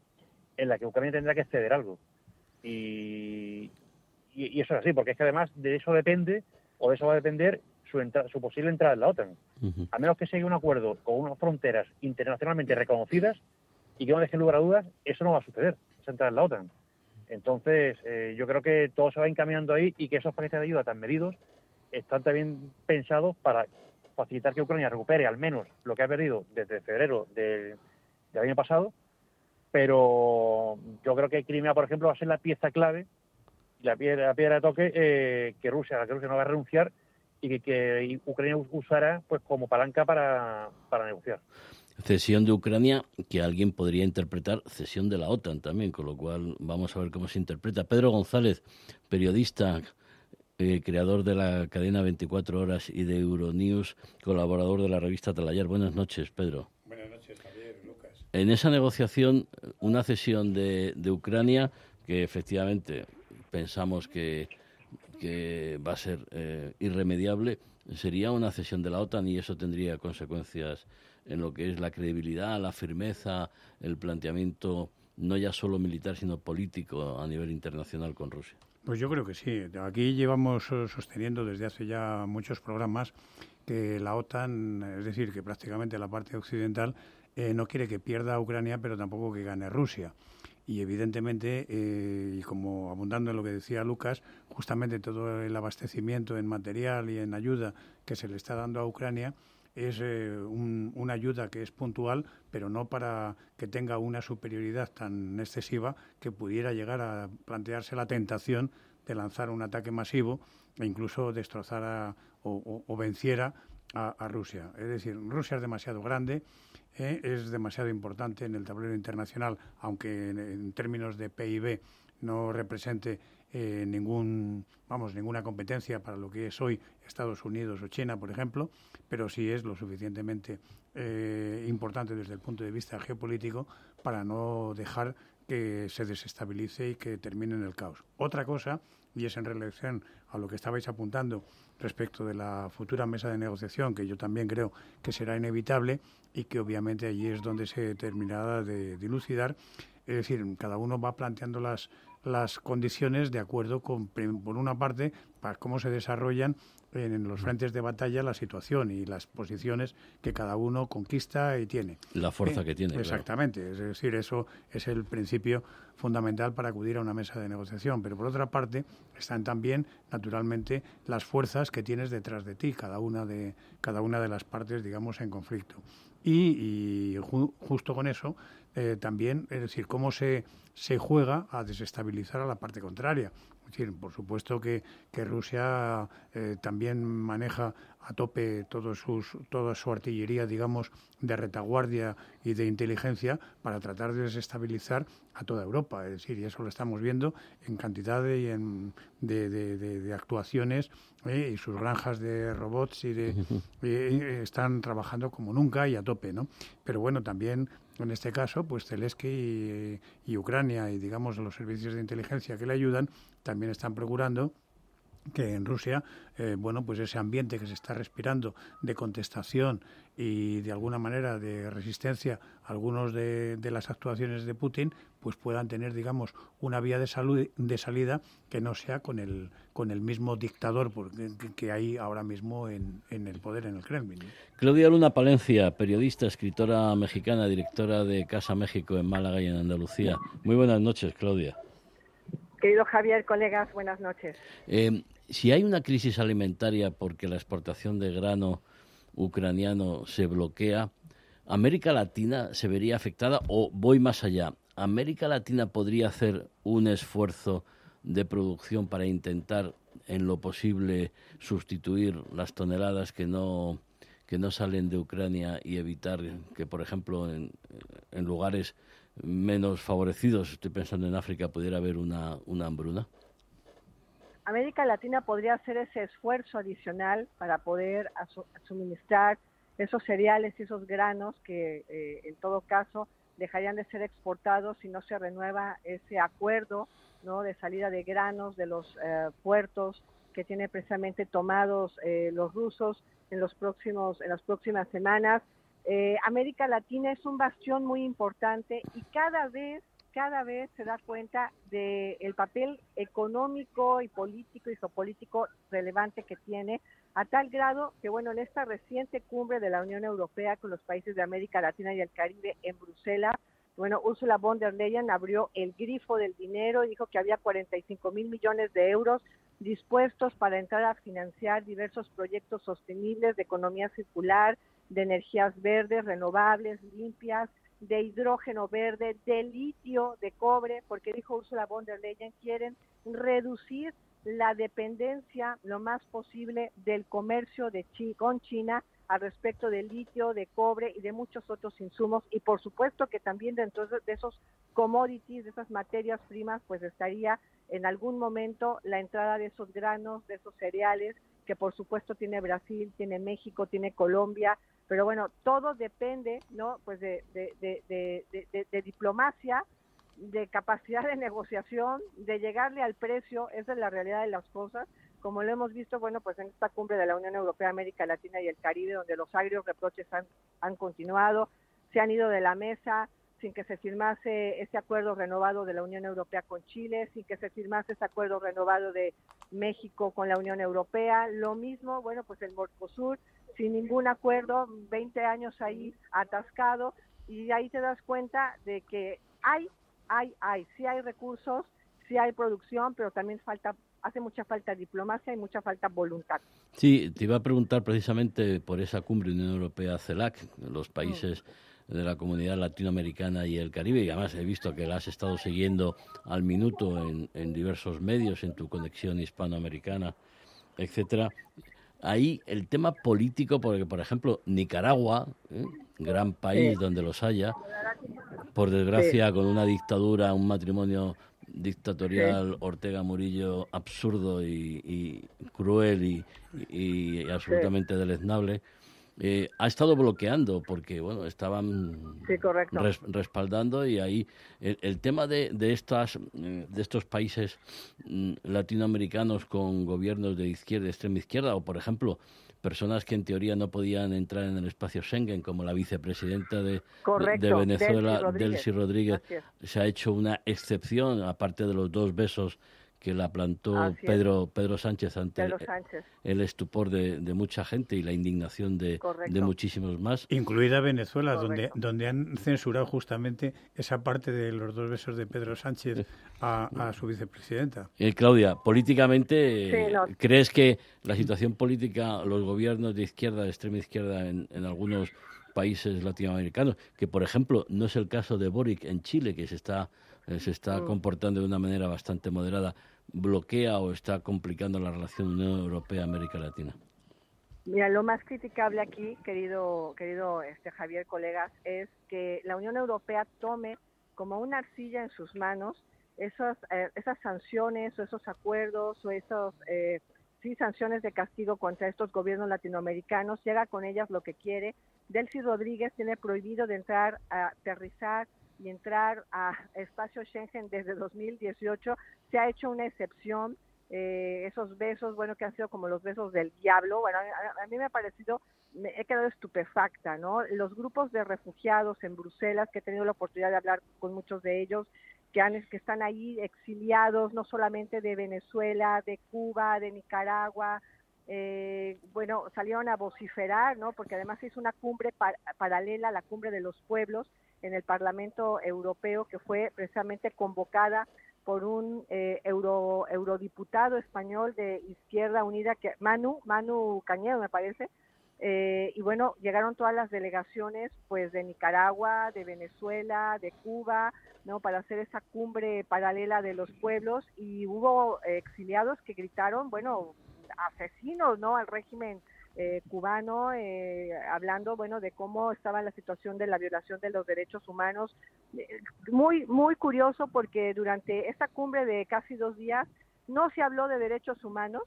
Speaker 7: en la que Ucrania tendrá que ceder algo. Y, y, eso es así, porque es que además de eso depende, o de eso va a depender su, su posible entrada en la OTAN. A menos que se llegue un acuerdo con unas fronteras internacionalmente reconocidas y que no dejen lugar a dudas, eso no va a suceder, esa entrada en la OTAN. Entonces, eh, yo creo que todo se va encaminando ahí y que esos paquetes de ayuda tan medidos están también pensados para facilitar que Ucrania recupere al menos lo que ha perdido desde febrero del año pasado, pero yo creo que Crimea, por ejemplo, va a ser la pieza clave la piedra, la piedra de toque eh, que Rusia, que Rusia no va a renunciar y que, Ucrania usará pues como palanca para, para negociar.
Speaker 2: Cesión de Ucrania, que alguien podría interpretar cesión de la OTAN también, con lo cual vamos a ver cómo se interpreta. Pedro González, periodista, eh, creador de la cadena 24 Horas y de Euronews, colaborador de la revista Talayar. Buenas noches, Pedro.
Speaker 8: Buenas noches, Javier, Lucas.
Speaker 2: En esa negociación, una cesión de, de Ucrania, que efectivamente pensamos que, va a ser eh, irremediable, sería una cesión de la OTAN y eso tendría consecuencias en lo que es la credibilidad, la firmeza, el planteamiento no ya solo militar, sino político a nivel internacional con Rusia.
Speaker 8: Pues yo creo que sí. Aquí llevamos sosteniendo desde hace ya muchos programas que la OTAN, es decir, que prácticamente la parte occidental, eh, no quiere que pierda Ucrania, pero tampoco que gane Rusia y evidentemente, eh, y como abundando en lo que decía Lucas, justamente todo el abastecimiento en material y en ayuda que se le está dando a Ucrania es eh, una ayuda que es puntual, pero no para que tenga una superioridad tan excesiva que pudiera llegar a plantearse la tentación de lanzar un ataque masivo e incluso destrozar o, venciera a Rusia. Es decir, Rusia es demasiado grande, ¿eh? es demasiado importante en el tablero internacional, aunque en, términos de PIB no represente eh, ningún, vamos, ninguna competencia para lo que es hoy Estados Unidos o China, por ejemplo, pero sí es lo suficientemente eh, importante desde el punto de vista geopolítico para no dejar que se desestabilice y que termine en el caos. Otra cosa, y es en relación a lo que estabais apuntando respecto de la futura mesa de negociación, que yo también creo que será inevitable y que obviamente allí es donde se terminará de dilucidar. Es decir, cada uno va planteando las, las condiciones de acuerdo con, por una parte, para cómo se desarrollan en los frentes de batalla la situación y las posiciones que cada uno conquista y tiene.
Speaker 2: La fuerza que tiene.
Speaker 8: Exactamente, es decir, eso es el principio fundamental para acudir a una mesa de negociación. Pero por otra parte están también, naturalmente, las fuerzas que tienes detrás de ti, cada una de, cada una de las partes, digamos, en conflicto. Y, justo con eso, eh, también, es decir, cómo se, se juega a desestabilizar a la parte contraria. Es decir, por supuesto que, que Rusia eh, también maneja a tope todos sus, toda su artillería, digamos, de retaguardia y de inteligencia para tratar de desestabilizar a toda Europa. Es decir, y eso lo estamos viendo en cantidad de, en, de, de, actuaciones ¿eh? y sus granjas de robots y de, eh, están trabajando como nunca y a tope, ¿no? Pero bueno, también en este caso, pues Zelensky y, Ucrania y, digamos, los servicios de inteligencia que le ayudan también están procurando que en Rusia, eh, bueno, pues ese ambiente que se está respirando de contestación y de alguna manera de resistencia a algunos de, las actuaciones de Putin, pues puedan tener, digamos, una vía de, salud, de salida que no sea con el, con el mismo dictador que, hay ahora mismo en, en, el poder en el Kremlin.
Speaker 2: Claudia Luna Palencia, periodista, escritora mexicana, directora de Casa México en Málaga y en Andalucía. Muy buenas noches, Claudia.
Speaker 9: Querido Javier, colegas, buenas noches.
Speaker 2: Eh, si hay una crisis alimentaria porque la exportación de grano ucraniano se bloquea, ¿América Latina se vería afectada o voy más allá? ¿América Latina podría hacer un esfuerzo de producción para intentar en lo posible sustituir las toneladas que no que no salen de Ucrania y evitar que, por ejemplo, en, en lugares menos favorecidos, estoy pensando en África, pudiera haber una, una hambruna?
Speaker 9: América Latina podría hacer ese esfuerzo adicional para poder suministrar esos cereales y esos granos que eh, en todo caso dejarían de ser exportados si no se renueva ese acuerdo ¿no? de salida de granos de los eh, puertos que tienen precisamente tomados eh, los rusos en los próximos en las próximas semanas. América Latina es un bastión muy importante y cada vez cada vez se da cuenta del papel económico y político y geopolítico relevante que tiene, a tal grado que, bueno, en esta reciente cumbre de la Unión Europea con los países de América Latina y el Caribe en Bruselas, bueno, Ursula von der Leyen abrió el grifo del dinero y dijo que había 45 mil millones de euros dispuestos para entrar a financiar diversos proyectos sostenibles de economía circular, de energías verdes, renovables, limpias, de hidrógeno verde, de litio, de cobre, porque dijo Ursula von der Leyen, quieren reducir la dependencia lo más posible del comercio de con China al respecto del litio, de cobre y de muchos otros insumos. Y por supuesto que también dentro de esos commodities, de esas materias primas, pues estaría en algún momento la entrada de esos granos, de esos cereales, que por supuesto tiene Brasil, tiene México, tiene Colombia, pero bueno, todo depende, ¿no? Pues de, de, diplomacia, de capacidad de negociación, de llegarle al precio, esa es la realidad de las cosas. Como lo hemos visto, bueno, pues en esta cumbre de la Unión Europea, América Latina y el Caribe, donde los agrios reproches han continuado, se han ido de la mesa sin que se firmase ese acuerdo renovado de la Unión Europea con Chile, sin que se firmase ese acuerdo renovado de México con la Unión Europea. Lo mismo, bueno, pues el Mercosur sin ningún acuerdo, 20 años ahí atascado, y ahí te das cuenta de que hay, hay, hay, sí hay recursos, sí hay producción, pero también falta hace mucha falta diplomacia y mucha falta voluntad.
Speaker 2: Sí, te iba a preguntar precisamente por esa cumbre Unión Europea CELAC, los países de la comunidad latinoamericana y el Caribe, y además he visto que la has estado siguiendo al minuto en, en diversos medios, en tu conexión hispanoamericana, etcétera. Ahí el tema político, porque por ejemplo Nicaragua, ¿eh? gran país donde los haya, por desgracia con una dictadura, un matrimonio dictatorial Ortega Murillo absurdo y, cruel y, absolutamente deleznable, eh, ha estado bloqueando porque bueno estaban respaldando y ahí el, tema de, de estas eh, de estos países mm, latinoamericanos con gobiernos de izquierda extrema izquierda o por ejemplo personas que en teoría no podían entrar en el espacio Schengen como la vicepresidenta de, de Venezuela Delcy Rodríguez. Se ha hecho una excepción aparte de los dos besos que la plantó Pedro, Pedro Sánchez ante El, estupor de, mucha gente y la indignación de, de, muchísimos más.
Speaker 8: Incluida Venezuela, donde, donde han censurado justamente esa parte de los dos besos de Pedro Sánchez a, su vicepresidenta.
Speaker 2: Eh, Claudia, políticamente, ¿crees que la situación política, los gobiernos de izquierda, de extrema izquierda en, en algunos países latinoamericanos, que por ejemplo no es el caso de Boric en Chile, que se está eh, se está mm. comportando de una manera bastante moderada, bloquea o está complicando la relación Unión Europea-América Latina?
Speaker 9: Mira, lo más criticable aquí, querido, querido este Javier, colegas, es que la Unión Europea tome como una arcilla en sus manos esas, eh, esas sanciones o esos acuerdos o esos eh, sí sanciones de castigo contra estos gobiernos latinoamericanos, llega con ellas lo que quiere. Delcy Rodríguez tiene prohibido de entrar a aterrizar y entrar a espacio Schengen desde 2018, se ha hecho una excepción eh, esos besos, bueno, que han sido como los besos del diablo. Bueno, a, mí me ha parecido, me he quedado estupefacta, ¿no? Los grupos de refugiados en Bruselas, que he tenido la oportunidad de hablar con muchos de ellos, que, han, que están ahí exiliados, no solamente de Venezuela, de Cuba, de Nicaragua, eh, bueno, salieron a vociferar, ¿no? Porque además es una cumbre paralela a la cumbre de los pueblos en el Parlamento Europeo que fue precisamente convocada por un eh, euro, eurodiputado español de Izquierda Unida, que Manu, Manu Cañedo me parece, eh, y bueno, llegaron todas las delegaciones pues de Nicaragua, de Venezuela, de Cuba, ¿no? Para hacer esa cumbre paralela de los pueblos y hubo exiliados que gritaron, bueno, asesinos, ¿no? Al régimen eh, cubano, eh, hablando, bueno, de cómo estaba la situación de la violación de los derechos humanos. Eh, muy, muy curioso porque durante esta cumbre de casi dos días no se habló de derechos humanos,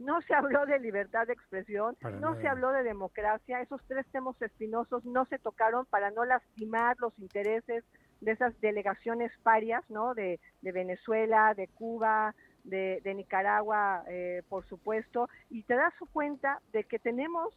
Speaker 9: no se habló de libertad de expresión, no se habló de democracia, esos tres temas espinosos no se tocaron para no lastimar los intereses de esas delegaciones parias, ¿no? De, de Venezuela, de Cuba, de, Nicaragua, eh, por supuesto, y te das cuenta de que tenemos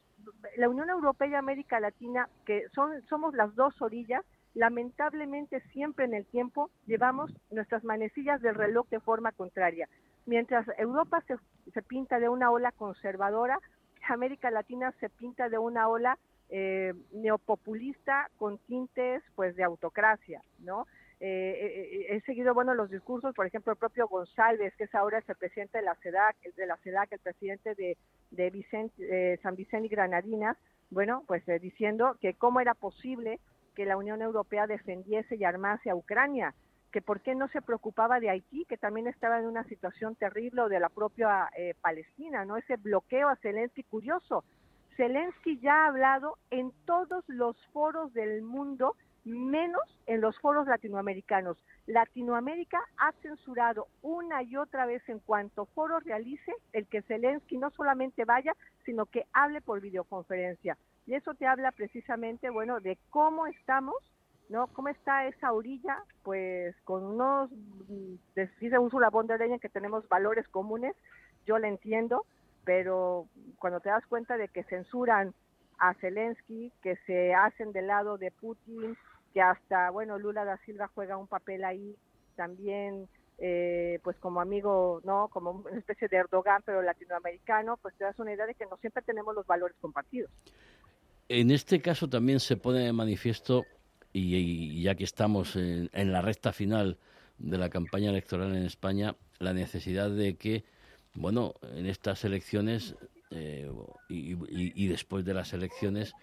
Speaker 9: la Unión Europea y América Latina, que son, somos las dos orillas, lamentablemente siempre en el tiempo llevamos nuestras manecillas del reloj de forma contraria. Mientras Europa se, se pinta de una ola conservadora, América Latina se pinta de una ola eh, neopopulista con tintes pues de autocracia, ¿no? Eh, eh, he seguido bueno los discursos, por ejemplo, el propio González, que es ahora el presidente de la CEDAC, el de la CEDAC, el presidente de, Vicente, San Vicente y Granadinas, bueno, pues diciendo que cómo era posible que la Unión Europea defendiese y armase a Ucrania, que por qué no se preocupaba de Haití, que también estaba en una situación terrible, o de la propia Palestina, ¿no? Ese bloqueo a Zelensky curioso, Zelensky ya ha hablado en todos los foros del mundo, menos en los foros latinoamericanos. Latinoamérica ha censurado una y otra vez en cuanto foro realice el que Zelensky no solamente vaya, sino que hable por videoconferencia. Y eso te habla precisamente, bueno, de cómo estamos, ¿no? ¿Cómo está esa orilla? Pues con unos, mm, dice Ursula von der Leyen que tenemos valores comunes, yo la entiendo, pero cuando te das cuenta de que censuran a Zelensky, que se hacen del lado de Putin, que hasta, bueno, Lula da Silva juega un papel ahí también, eh, pues como amigo, ¿no? Como una especie de Erdogan, pero latinoamericano, pues te das una idea de que no siempre tenemos los valores compartidos.
Speaker 2: En este caso también se pone de manifiesto, y, ya que estamos en, en la recta final de la campaña electoral en España, la necesidad de que bueno, en estas elecciones eh, y, después de las elecciones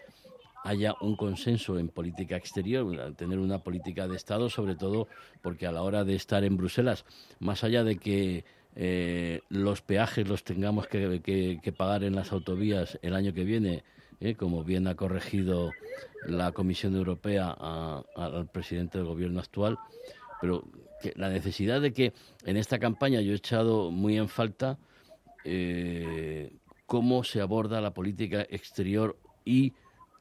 Speaker 2: haya un consenso en política exterior, tener una política de Estado, sobre todo porque a la hora de estar en Bruselas, más allá de que eh, los peajes los tengamos que, pagar en las autovías el año que viene, eh, como bien ha corregido la Comisión Europea al presidente del gobierno actual, pero la necesidad de que en esta campaña yo he echado muy en falta eh, cómo se aborda la política exterior y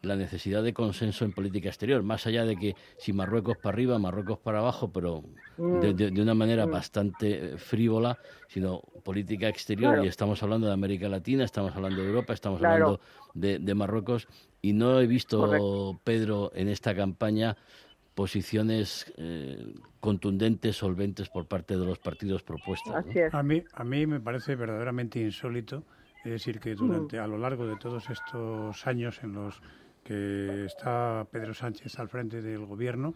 Speaker 2: la necesidad de consenso en política exterior, más allá de que si Marruecos para arriba, Marruecos para abajo, pero de, mm. una manera mm. bastante frívola, sino política exterior, y estamos hablando de América Latina, estamos hablando de Europa, estamos hablando de, Marruecos, y no he visto, Pedro, en esta campaña posiciones eh, contundentes, solventes por parte de los partidos propuestos.
Speaker 8: A, mí, a mí me parece verdaderamente insólito, es decir, que durante mm. a lo largo de todos estos años en los que está Pedro Sánchez al frente del gobierno,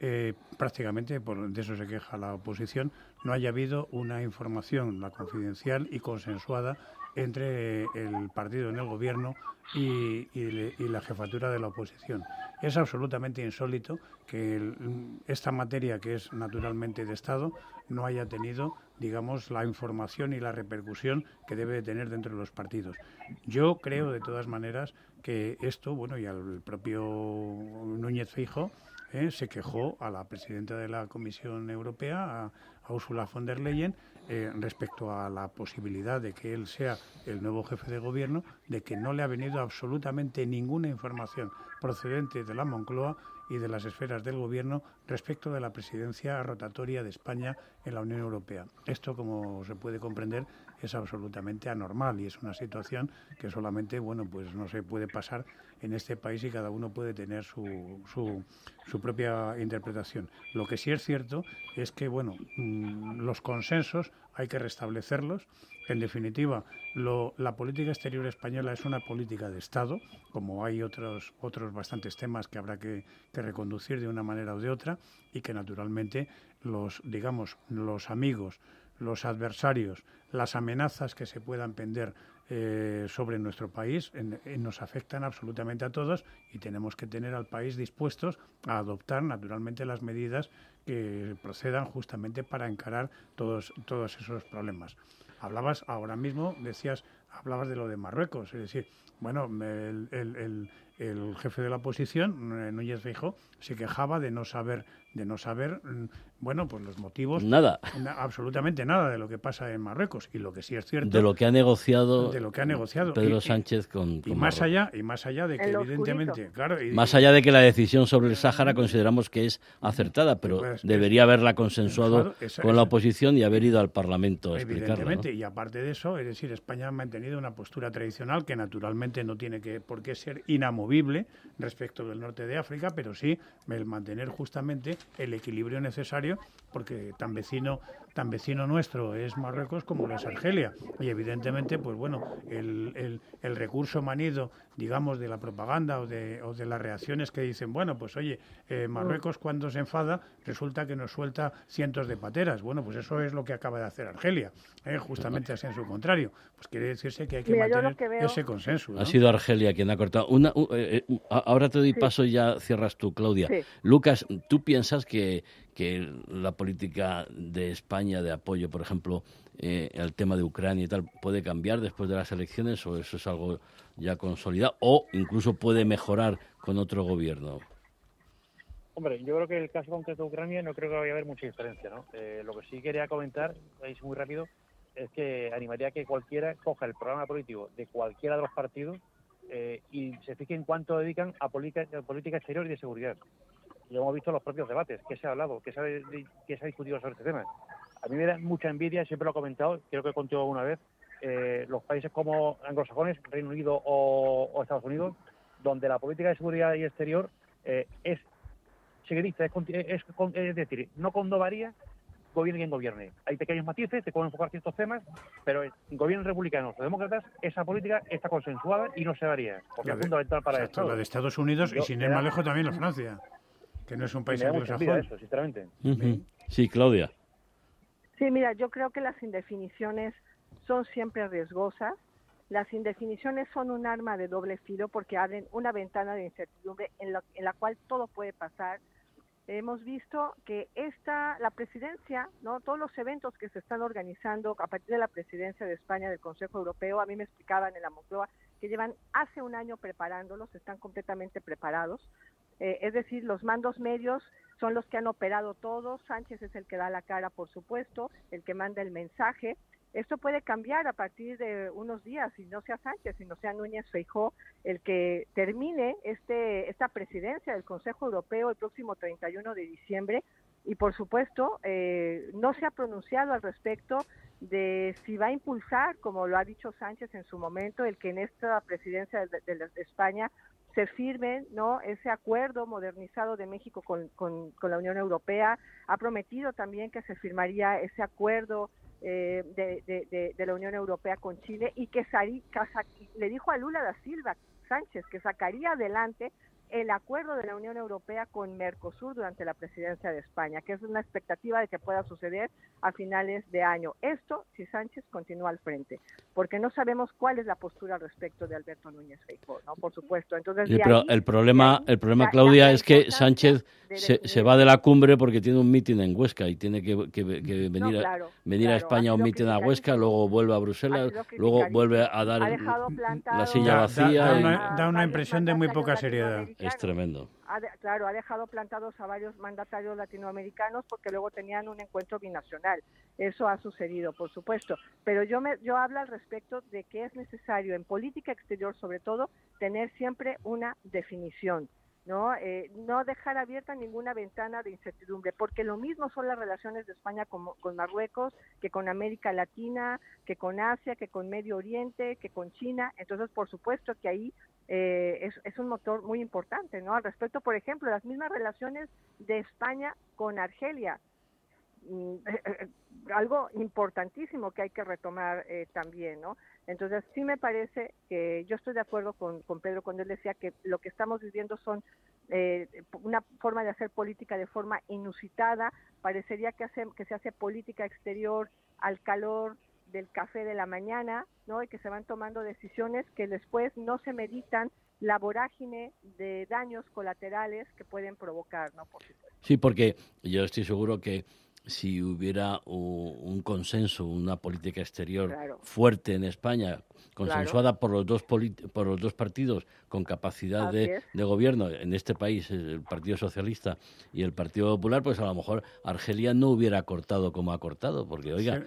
Speaker 8: eh, prácticamente, por, de eso se queja la oposición, no haya habido una información, la confidencial y consensuada entre el partido en el gobierno y, la jefatura de la oposición. Es absolutamente insólito que esta materia, que es naturalmente de Estado, no haya tenido, digamos, la información y la repercusión que debe tener dentro de los partidos. Yo creo, de todas maneras, que esto, bueno, y al propio Núñez Fijo, eh, se quejó a la presidenta de la Comisión Europea, a, a Ursula von der Leyen, eh, respecto a la posibilidad de que él sea el nuevo jefe de gobierno, de que no le ha venido absolutamente ninguna información procedente de la Moncloa y de las esferas del gobierno respecto de la presidencia rotatoria de España en la Unión Europea. Esto, como se puede comprender, es absolutamente anormal y es una situación que solamente, bueno, pues no se puede pasar en este país y cada uno puede tener su, su, propia interpretación. Lo que sí es cierto es que, bueno, mm, los consensos hay que restablecerlos. En definitiva, la política exterior española es una política de Estado, como hay otros, otros bastantes temas que habrá que, que reconducir de una manera o de otra, y que naturalmente los, digamos, los amigos, los adversarios, las amenazas que se puedan pender eh, sobre nuestro país en, nos afectan absolutamente a todos y tenemos que tener al país dispuestos a adoptar naturalmente las medidas que procedan justamente para encarar todos, todos esos problemas. Hablabas ahora mismo, decías, hablabas de lo de Marruecos, es decir, bueno, el, el jefe de la oposición, eh, Núñez Feijóo, se quejaba de no saber, de no saber, mm, bueno, pues los motivos.
Speaker 2: Nada.
Speaker 8: na- absolutamente nada de lo que pasa en Marruecos. Y lo que sí es cierto.
Speaker 2: De lo que ha negociado,
Speaker 8: de lo que ha negociado.
Speaker 2: Pedro
Speaker 8: Y-
Speaker 2: Sánchez con,
Speaker 8: Y
Speaker 2: con
Speaker 8: más
Speaker 2: Marruecos.
Speaker 8: allá, y más allá de que evidentemente,
Speaker 9: oscurito.
Speaker 8: claro, y-
Speaker 2: Más allá de que la decisión sobre el Sáhara consideramos que es acertada, pero
Speaker 8: Pues, es-
Speaker 2: debería haberla consensuado con la oposición y haber ido al Parlamento a explicarla. ¿no?
Speaker 8: Evidentemente, y aparte de eso, es decir, España ha mantenido una postura tradicional que naturalmente no tiene que, por qué ser inamovible respecto del norte de África, pero sí el mantener justamente el equilibrio necesario, porque tan vecino, tan vecino nuestro es Marruecos como lo es Argelia. Y evidentemente, pues bueno, el, el- el recurso manido, digamos, de la propaganda o de, o de las reacciones que dicen, bueno, pues oye, eh, Marruecos cuando se enfada resulta que nos suelta cientos de pateras. Bueno, pues eso es lo que acaba de hacer Argelia, ¿eh? justamente así en su contrario. Pues quiere decirse que hay que
Speaker 9: Mira,
Speaker 8: mantener
Speaker 9: que veo-
Speaker 8: ese consenso. ¿no?
Speaker 2: Ha sido Argelia quien ha cortado. Una, u- eh, eh, a- ahora te doy paso y ya cierras tú, Claudia.
Speaker 9: Sí.
Speaker 2: Lucas, ¿tú piensas que, que la política de España de apoyo, por ejemplo, eh, al tema de Ucrania y tal, puede cambiar después de las elecciones o eso es algo ya consolidado o incluso puede mejorar con otro gobierno?
Speaker 7: Hombre, yo creo que el caso concreto de Ucrania no creo que vaya a haber mucha diferencia, ¿no? Eh, lo que sí quería comentar, es muy rápido, es que animaría a que cualquiera coja el programa político de cualquiera de los partidos eh, y se fije en cuánto dedican a política, a política exterior y de seguridad. Y hemos visto los propios debates, qué se ha hablado, qué se ha, qué se ha discutido sobre este tema. A mí me da mucha envidia, siempre lo he comentado, creo que he contado alguna vez, eh, los países como anglosajones, Reino Unido o, o Estados Unidos, donde la política de seguridad y exterior eh, es seguidista, es, es, es decir, no condovaría gobierne quien gobierne. Hay pequeños matices, se pueden enfocar ciertos temas, pero en gobiernos republicanos o demócratas, esa política está consensuada y no se varía, porque es fundamental para
Speaker 8: Exacto,
Speaker 7: esto.
Speaker 8: la de Estados Unidos y sin ir más lejos también la Francia, que no es un país
Speaker 7: me da mucha envidia
Speaker 8: anglosajón.
Speaker 7: eso, sinceramente.
Speaker 2: Ujú. Sí, Claudia.
Speaker 9: Sí, mira, yo creo que las indefiniciones son siempre riesgosas. Las indefiniciones son un arma de doble filo porque abren una ventana de incertidumbre en la, en la cual todo puede pasar. Hemos visto que esta, la presidencia, no, todos los eventos que se están organizando a partir de la presidencia de España del Consejo Europeo, a mí me explicaban en la Moncloa que llevan hace un año preparándolos, están completamente preparados. Eh, es decir, los mandos medios son los que han operado todo. Sánchez es el que da la cara, por supuesto, el que manda el mensaje. Esto puede cambiar a partir de unos días, si no sea Sánchez, sino sea Núñez Feijó, el que termine este, esta presidencia del Consejo Europeo el próximo 31 de diciembre. Y por supuesto, eh, no se ha pronunciado al respecto de si va a impulsar, como lo ha dicho Sánchez en su momento, el que en esta presidencia de, de- de España se firme no ese acuerdo modernizado de México con, con- la Unión Europea. Ha prometido también que se firmaría ese acuerdo eh, de, de- de- de la Unión Europea con Chile y que, sari- que le dijo a Lula da Silva Sánchez que sacaría adelante el acuerdo de la Unión Europea con Mercosur durante la presidencia de España, que es una expectativa de que pueda suceder a finales de año. Esto si Sánchez continúa al frente, porque no sabemos cuál es la postura al respecto de Alberto Núñez Feijóo, ¿no? Por supuesto. Entonces,
Speaker 2: Sí, pero
Speaker 9: ahí-
Speaker 2: el problema,
Speaker 9: ahí
Speaker 2: el problema
Speaker 9: la-
Speaker 2: Claudia,
Speaker 9: la
Speaker 2: es que Sánchez
Speaker 9: de
Speaker 2: se, se va de la cumbre porque tiene un mitin en Huesca y tiene que, que- que venir, a-
Speaker 9: claro,
Speaker 2: venir a
Speaker 9: claro,
Speaker 2: España a un mitin a Huesca, luego vuelve a Bruselas, luego vuelve a dar
Speaker 9: Ha dejado plantado
Speaker 2: la silla
Speaker 8: Da- da-
Speaker 2: vacía.
Speaker 8: da
Speaker 2: y-
Speaker 8: una- da una impresión de muy poca seriedad.
Speaker 2: Es tremendo.
Speaker 9: Ha de- claro, ha dejado plantados a varios mandatarios latinoamericanos porque luego tenían un encuentro binacional. Eso ha sucedido, por supuesto. Pero yo, me, yo hablo al respecto de que es necesario en política exterior, sobre todo, tener siempre una definición. ¿no? Eh, no dejar abierta ninguna ventana de incertidumbre, porque lo mismo son las relaciones de España con, con Marruecos, que con América Latina, que con Asia, que con Medio Oriente, que con China. Entonces, por supuesto que ahí eh, es, un motor muy importante, ¿no? Al respecto, por ejemplo, las mismas relaciones de España con Argelia. Mm, algo importantísimo que hay que retomar eh, también, ¿no? Entonces, sí me parece que yo estoy de acuerdo con, con Pedro cuando él decía que lo que estamos viviendo son eh, una forma de hacer política de forma inusitada. Parecería que, hace, que se hace política exterior al calor del café de la mañana, ¿no? Y que se van tomando decisiones que después no se meditan la vorágine de daños colaterales que pueden provocar, ¿no?
Speaker 2: Sí, porque yo estoy seguro que si hubiera un, consenso, una política exterior fuerte en España, consensuada por los dos por los dos partidos con capacidad de, gobierno en este país, el Partido Socialista y el Partido Popular, pues a lo mejor Argelia no hubiera cortado como ha cortado, porque oiga,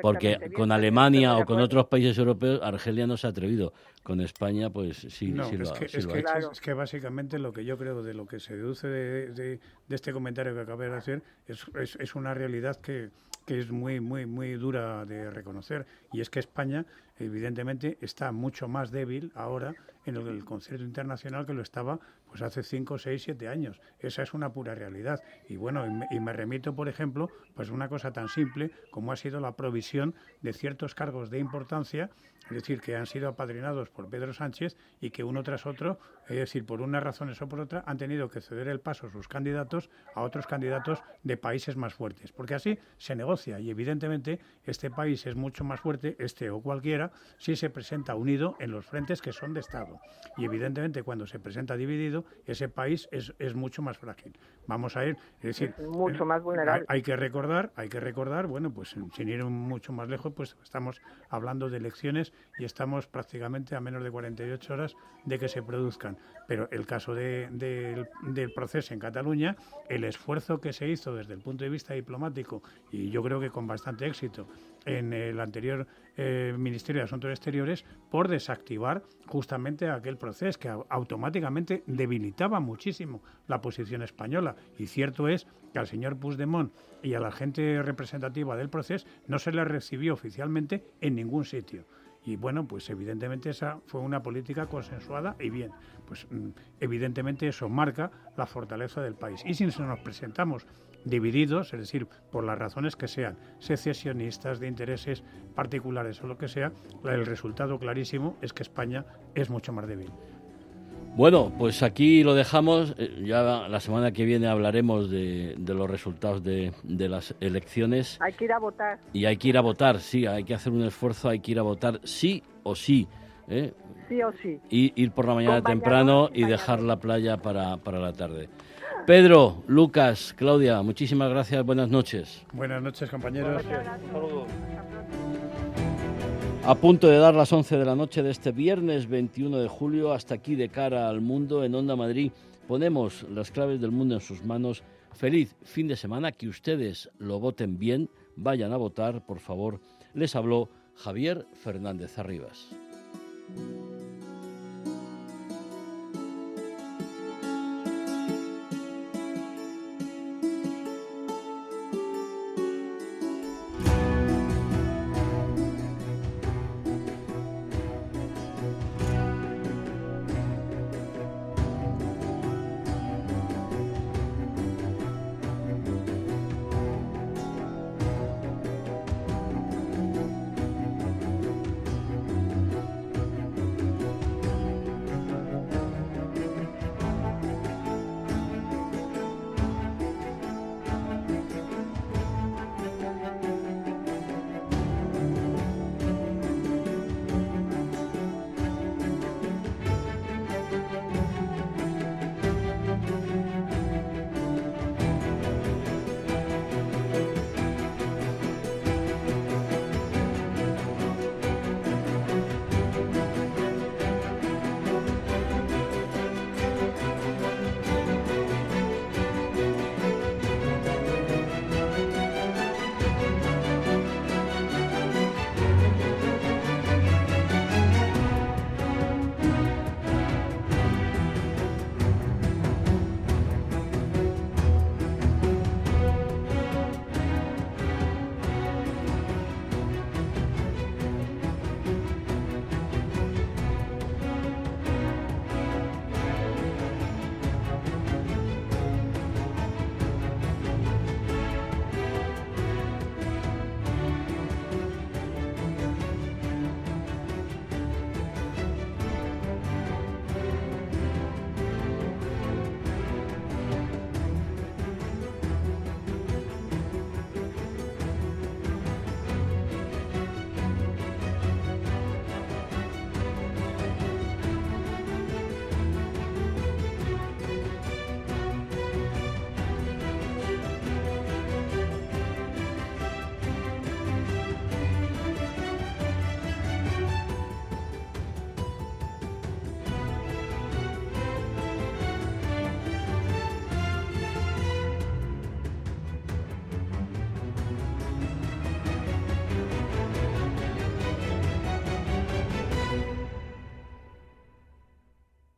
Speaker 2: porque con Alemania o con otros países europeos Argelia no se ha atrevido, con España pues sí, sí lo,
Speaker 8: que,
Speaker 2: es,
Speaker 8: que, es, que básicamente lo que yo creo de lo que se deduce de, de, este comentario que acabé de es, es una realidad que que es muy, muy, muy dura de reconocer, y es que España, evidentemente, está mucho más débil ahora en el, concierto internacional que lo estaba pues hace 5, 6, 7 años. Esa es una pura realidad. Y bueno, y me, remito, por ejemplo, pues una cosa tan simple como ha sido la provisión de ciertos cargos de importancia es decir, que han sido apadrinados por Pedro Sánchez y que uno tras otro, es decir, por unas razones o por otra, han tenido que ceder el paso sus candidatos a otros candidatos de países más fuertes, porque así se negocia y evidentemente este país es mucho más fuerte, este o cualquiera, si se presenta unido en los frentes que son de Estado. Y evidentemente cuando se presenta dividido, ese país es, es mucho más frágil. Vamos a ir, es decir,
Speaker 9: mucho más vulnerable.
Speaker 8: Hay, que recordar, hay que recordar, bueno, pues sin ir mucho más lejos, pues estamos hablando de elecciones y estamos prácticamente a menos de 48 horas de que se produzcan. Pero el caso del proceso en Cataluña, el esfuerzo que se hizo desde el punto de vista diplomático, y yo creo que con bastante éxito, en el anterior eh, Ministerio de Asuntos Exteriores por desactivar justamente aquel proceso que automáticamente debilitaba muchísimo la posición española. Y cierto es que al señor Puigdemont y a la gente representativa del proceso no se le recibió oficialmente en ningún sitio. Y bueno, pues evidentemente esa fue una política consensuada y bien. Pues mm, evidentemente eso marca la fortaleza del país. Y si nos presentamos divididos, es decir, por las razones que sean, secesionistas, de intereses particulares o lo que sea, el resultado clarísimo es que España es mucho más débil.
Speaker 2: Bueno, pues aquí lo dejamos. Eh, ya la semana que viene hablaremos de, los resultados de, las elecciones.
Speaker 9: Hay que ir a votar.
Speaker 2: Y hay que ir a votar, sí, hay que hacer un esfuerzo, hay que ir a votar sí o sí. ¿eh?
Speaker 9: Sí o sí.
Speaker 2: Y ir por la mañana temprano y, dejar la playa para, para la tarde. Pedro, Lucas, Claudia, muchísimas gracias, buenas noches.
Speaker 8: Buenas noches, compañeros.
Speaker 2: A punto de dar las 11 de la noche de este viernes 21 de julio, hasta aquí de cara al mundo en Onda Madrid, ponemos las claves del mundo en sus manos. Feliz fin de semana, que ustedes lo voten bien, vayan a votar, por favor. Les habló Javier Fernández Arribas.